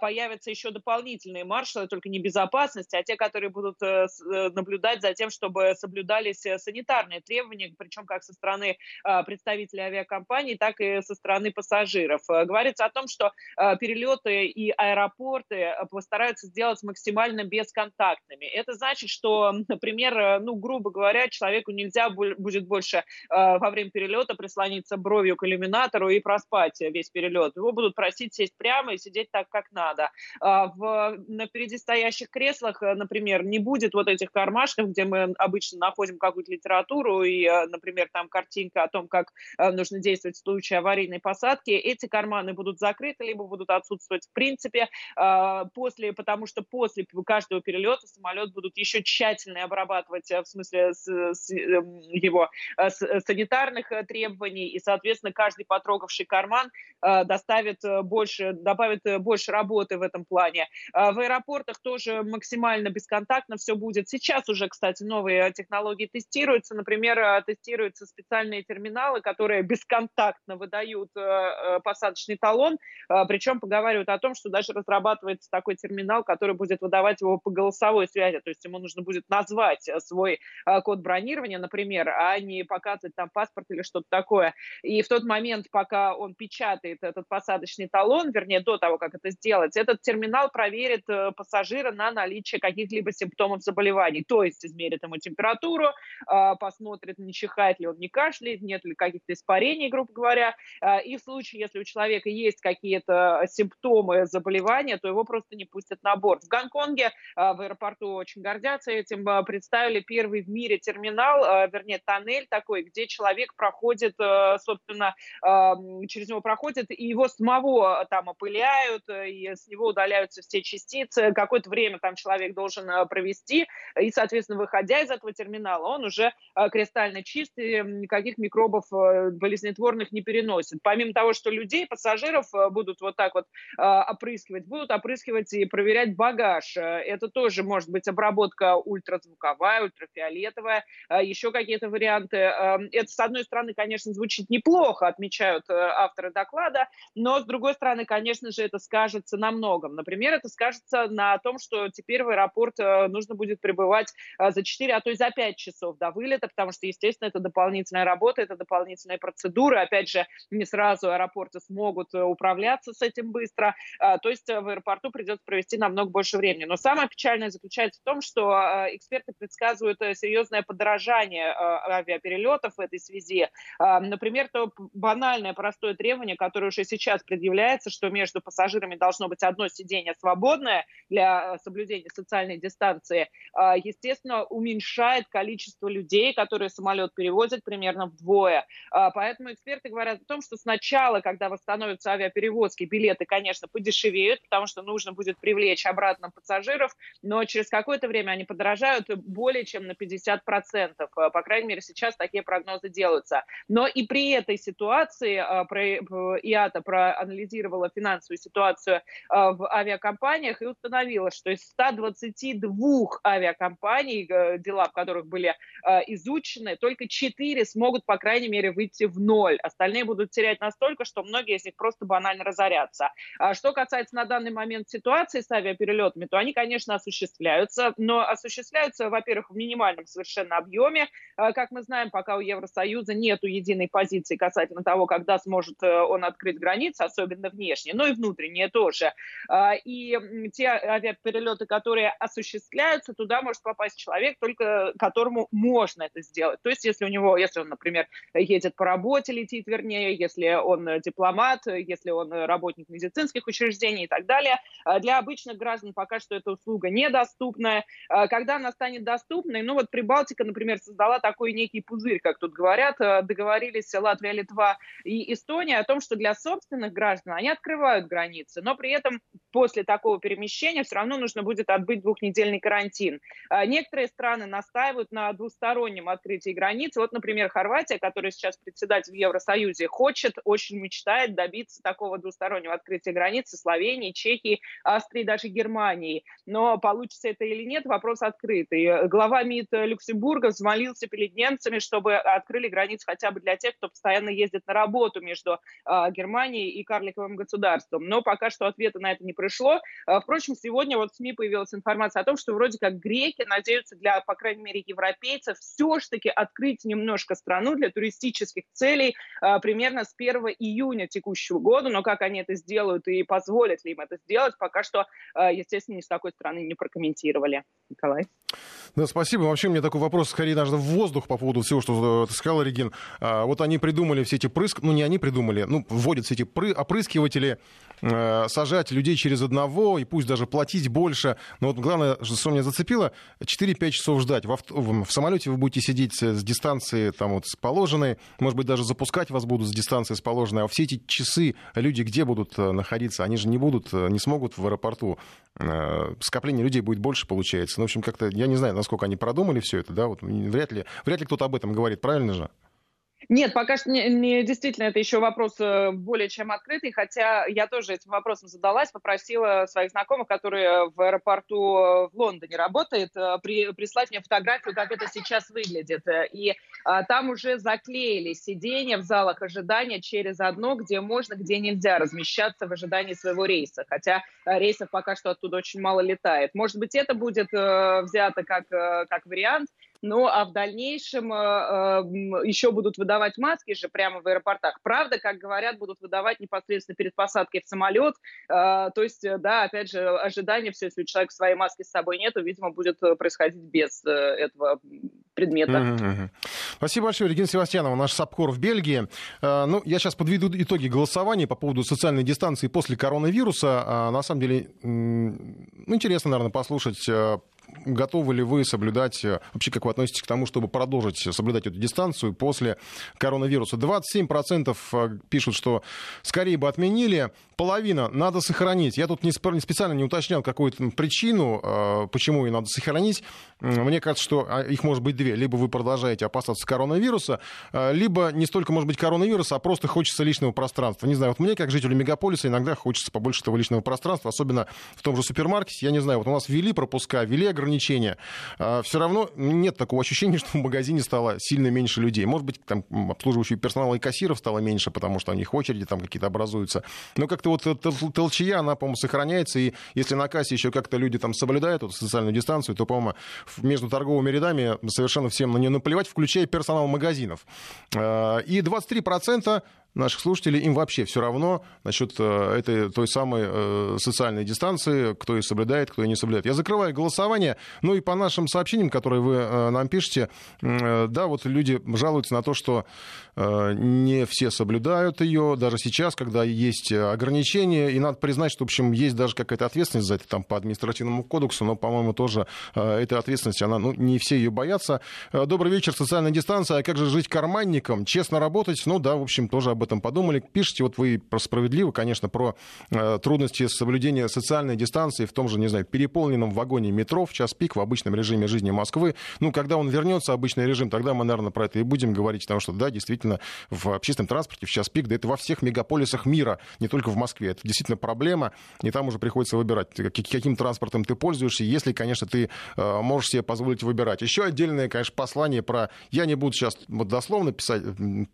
появятся еще дополнительные маршалы, только не безопасности, а те, которые будут наблюдать за тем, чтобы соблюдались санитарные требования, причем как со стороны представителей авиакомпаний, так и со стороны стороны пассажиров. Э, говорится о том, что э, перелеты и аэропорты э, постараются сделать максимально бесконтактными. Это значит, что, например, ну, грубо говоря, человеку нельзя будет больше во время перелета прислониться бровью к иллюминатору и проспать весь перелет. Его будут просить сесть прямо и сидеть так, как надо. В, на впереди стоящих креслах, например, не будет вот этих кармашков, где мы обычно находим какую-то литературу и, например, там картинка о том, как нужно действовать в случае аварийной посадки эти карманы будут закрыты, либо будут отсутствовать в принципе, а, после, потому что после каждого перелета самолет будут еще тщательно обрабатывать э, в смысле с, с, эм, его э, с, э, санитарных требований, и, соответственно, каждый потрогавший карман доставит больше, добавит больше работы в этом плане. А в аэропортах тоже максимально бесконтактно все будет. Сейчас уже, кстати, новые технологии тестируются. Например, тестируются специальные терминалы, которые бесконтактно выдают посадочный талон, э, причем поговаривают о том, что даже разрабатывается такой терминал, который будет выдавать его по голосовой связи, то есть ему нужно будет назвать э, свой код бронирования, например, а не показывать там паспорт или что-то такое. И в тот момент, пока он печатает этот посадочный талон, вернее, до того, как это сделать, этот терминал проверит пассажира на наличие каких-либо симптомов заболеваний, то есть измерит ему температуру, посмотрит, не чихает ли он, не кашляет, нет ли каких-то испарений, грубо говоря, и в случае, если у человека есть какие-то симптомы заболевания, то его просто не пустят на борт. В Гонконге а, в аэропорту очень гордятся этим. А, представили первый в мире терминал, вернее, тоннель такой, где человек проходит, собственно, через него проходит, и его самого там опыляют, и с него удаляются все частицы. Какое-то время там человек должен провести, и, соответственно, выходя из этого терминала, он уже кристально чистый, никаких микробов болезнетворных не переносит. По помимо того, что людей, пассажиров будут вот так вот опрыскивать, будут опрыскивать и проверять багаж. Это тоже может быть обработка ультразвуковая, ультрафиолетовая, еще какие-то варианты. Это, с одной стороны, конечно, звучит неплохо, отмечают авторы доклада, но, с другой стороны, конечно же, это скажется на многом. Например, это скажется на том, что теперь в аэропорт нужно будет прибывать за 4, а то и за 5 часов до вылета, потому что, естественно, это дополнительная работа, это дополнительные процедуры. Опять же, не сразу аэропорты смогут э, управляться с этим быстро. А, то есть э, в аэропорту придется провести намного больше времени. Но самое печальное заключается в том, что э, эксперты предсказывают серьезное подорожание авиаперелетов в этой связи. А, например, то банальное простое требование, которое уже сейчас предъявляется, что между пассажирами должно быть одно сиденье свободное для соблюдения социальной дистанции, а, естественно, уменьшает количество людей, которые самолет перевозят примерно вдвое. Поэтому эксперты говорят о том, что сначала, когда восстановятся авиаперевозки, билеты, конечно, подешевеют, потому что нужно будет привлечь обратно пассажиров, но через какое-то время они подорожают более чем на 50%. А, по крайней мере, сейчас такие прогнозы делаются. Но и при этой ситуации ИАТА проанализировала финансовую ситуацию в авиакомпаниях и установила, что из 122 авиакомпаний, э, дела в которых были э, изучены, только 4 смогут, по крайней мере, выйти в ноль. Остальные будут терять настолько, что многие из них просто банально разорятся. А что касается на данный момент ситуации с авиаперелетами, то они, конечно, осуществляются, но осуществляются, во-первых, в минимальном совершенно объеме. Э, как мы знаем, пока у Евросоюза нет единой позиции касательно того, когда сможет он открыть границы, особенно внешние, но и внутренние тоже. И те авиаперелеты, которые осуществляются, туда может попасть человек, только которому можно это сделать. То есть, если у него, если он, например, едет по работе, летит, вернее, если он дипломат, если он работник медицинских учреждений и так далее, а для обычных граждан пока что эта услуга недоступная. А когда она станет доступной, ну вот Прибалтика, например, создала такой некий пузырь, как тут говорят, а, договорились Латвия, Литва и Эстония о том, что для собственных граждан они открывают границы, но при этом после такого перемещения все равно нужно будет отбыть двухнедельный карантин. Некоторые страны настаивают на двустороннем открытии границ. Вот, например, Хорватия, которая сейчас председатель в Евросоюзе, хочет, очень мечтает добиться такого двустороннего открытия границ с Словенией, Чехией, Австрией, даже Германией. Но получится это или нет, вопрос открытый. Глава МИД Люксембурга взмолился перед немцами, чтобы открыли границы хотя бы для тех, кто постоянно ездит на работу между а, Германией и карликовым государством. Но пока что ответа на это не пришло. А, впрочем, сегодня вот в СМИ появилась информация о том, что вроде как греки надеются для, по крайней мере, европейцев все-таки открыть немножко страну для туристических целей а, примерно с 1 июня текущего года. Но как они это сделают и позволят ли им это сделать, пока что, а, естественно, ни с такой стороны не прокомментировали. Николай. Да, спасибо. Вообще, у меня такой вопрос, скорее, даже в воздух по поводу всего, что ты сказал, Регин. А, вот они придумали все эти прыск... Ну, не они придумали, ну, вводят все эти пры... опрыскиватели, сажать людей через одного, и пусть даже платить больше. Но вот главное, что меня зацепило, 4-5 часов ждать. В, авто, в, самолете вы будете сидеть с дистанции там вот с положенной, может быть, даже запускать вас будут с дистанции с положенной. А все эти часы люди где будут э, находиться? Они же не будут, э, не смогут в аэропорту. Э, скопление людей будет больше, получается. Ну, в общем, как-то, я не знаю, насколько они продумали все это, да, вот вряд ли, вряд ли кто-то об этом говорит, правильно же? Нет, пока что не, не, действительно это еще вопрос э, более чем открытый, хотя я тоже этим вопросом задалась, попросила своих знакомых, которые в аэропорту э, в Лондоне работают, э, при, прислать мне фотографию, как это сейчас выглядит. И а, там уже заклеили сиденья в залах ожидания через одно, где можно, где нельзя размещаться в ожидании своего рейса, хотя рейсов пока что оттуда очень мало летает. Может быть, это будет взято как, как вариант, ну, а в дальнейшем э, э, еще будут выдавать маски же прямо в аэропортах. Правда, как говорят, будут выдавать непосредственно перед посадкой в самолет. Э, то есть, да, опять же, ожидание все, если у человека своей маски с собой нету, видимо, будет происходить без этого предмета. Mm-hmm. Спасибо большое, Регина Севастьянова, наш САПКОР в Бельгии. Ну, я сейчас подведу итоги голосования по поводу социальной дистанции после коронавируса. На самом деле, ну, интересно, наверное, послушать готовы ли вы соблюдать, э, вообще как вы относитесь к тому, чтобы продолжить соблюдать эту дистанцию после коронавируса? 27% э, пишут, что скорее бы отменили, половина надо сохранить. Я тут не специально не уточнял какую-то причину, э, почему ее надо сохранить. Мне кажется, что а, их может быть две. Либо вы продолжаете опасаться коронавируса, либо не столько, может быть, коронавируса, а просто хочется личного пространства. Не знаю, вот мне, как жителю мегаполиса, иногда хочется побольше этого личного пространства, особенно в том же супермаркете. Я не знаю, вот у нас ввели пропуска, ввели ограничения. А, Все равно нет такого ощущения, что в магазине стало сильно меньше людей. Может быть, там обслуживающий персонал и кассиров стало меньше, потому что у них очереди там какие-то образуются. Но как-то вот толчья, она, по-моему, сохраняется. И если на кассе еще как-то люди там соблюдают эту социальную дистанцию, то, по-моему, между торговыми рядами совершенно всем на нее наплевать, включая персонал магазинов. А, и 23% наших слушателей, им вообще все равно насчет э, этой той самой э, социальной дистанции, кто ее соблюдает, кто ее не соблюдает. Я закрываю голосование. Ну и по нашим сообщениям, которые вы э, нам пишете, да, вот люди жалуются на то, что не все соблюдают ее, даже сейчас, когда есть ограничения, и надо признать, что, в общем, есть даже какая-то ответственность за это там по административному кодексу, но, по-моему, тоже эта ответственность, она, ну, не все ее боятся. Добрый вечер, социальная дистанция, а как же жить карманником? Честно работать? Ну да, в общем, тоже об этом подумали. Пишите, вот вы справедливо, конечно, про э, трудности соблюдения социальной дистанции в том же, не знаю, переполненном вагоне метро в час пик в обычном режиме жизни Москвы. Ну, когда он вернется, обычный режим, тогда мы, наверное, про это и будем говорить, потому что, да, действительно, в общественном транспорте в час пик, да это во всех мегаполисах мира, не только в Москве. Это действительно проблема, и там уже приходится выбирать, каким транспортом ты пользуешься, если, конечно, ты э, можешь себе позволить выбирать. Еще отдельное, конечно, послание про... Я не буду сейчас вот дословно писать,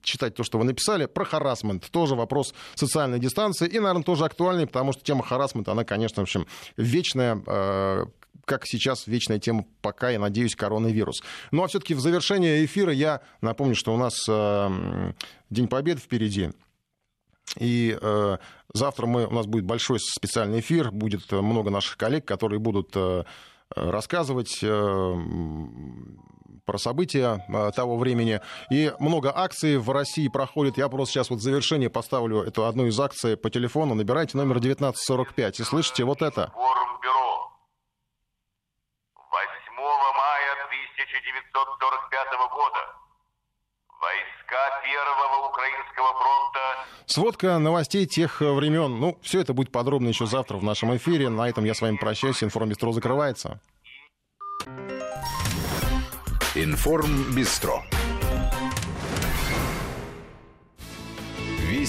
читать то, что вы написали, про харасмент. Тоже вопрос социальной дистанции. И, наверное, тоже актуальный, потому что тема харасмента, она, конечно, в общем, вечная, э, как сейчас вечная тема, пока, я надеюсь, коронавирус. Ну а все-таки в завершение эфира я напомню, что у нас э, День Победы впереди. И э, завтра мы, у нас будет большой специальный эфир, будет много наших коллег, которые будут э, рассказывать э, про события э, того времени. И много акций в России проходит. Я просто сейчас вот в завершение поставлю эту одну из акций по телефону. Набирайте номер 1945 и слышите вот это. 8 мая 1945 года войска Первого Украинского фронта Сводка новостей тех времен. Ну, все это будет подробно еще завтра в нашем эфире. На этом я с вами прощаюсь. Информбистро закрывается. Информбистро.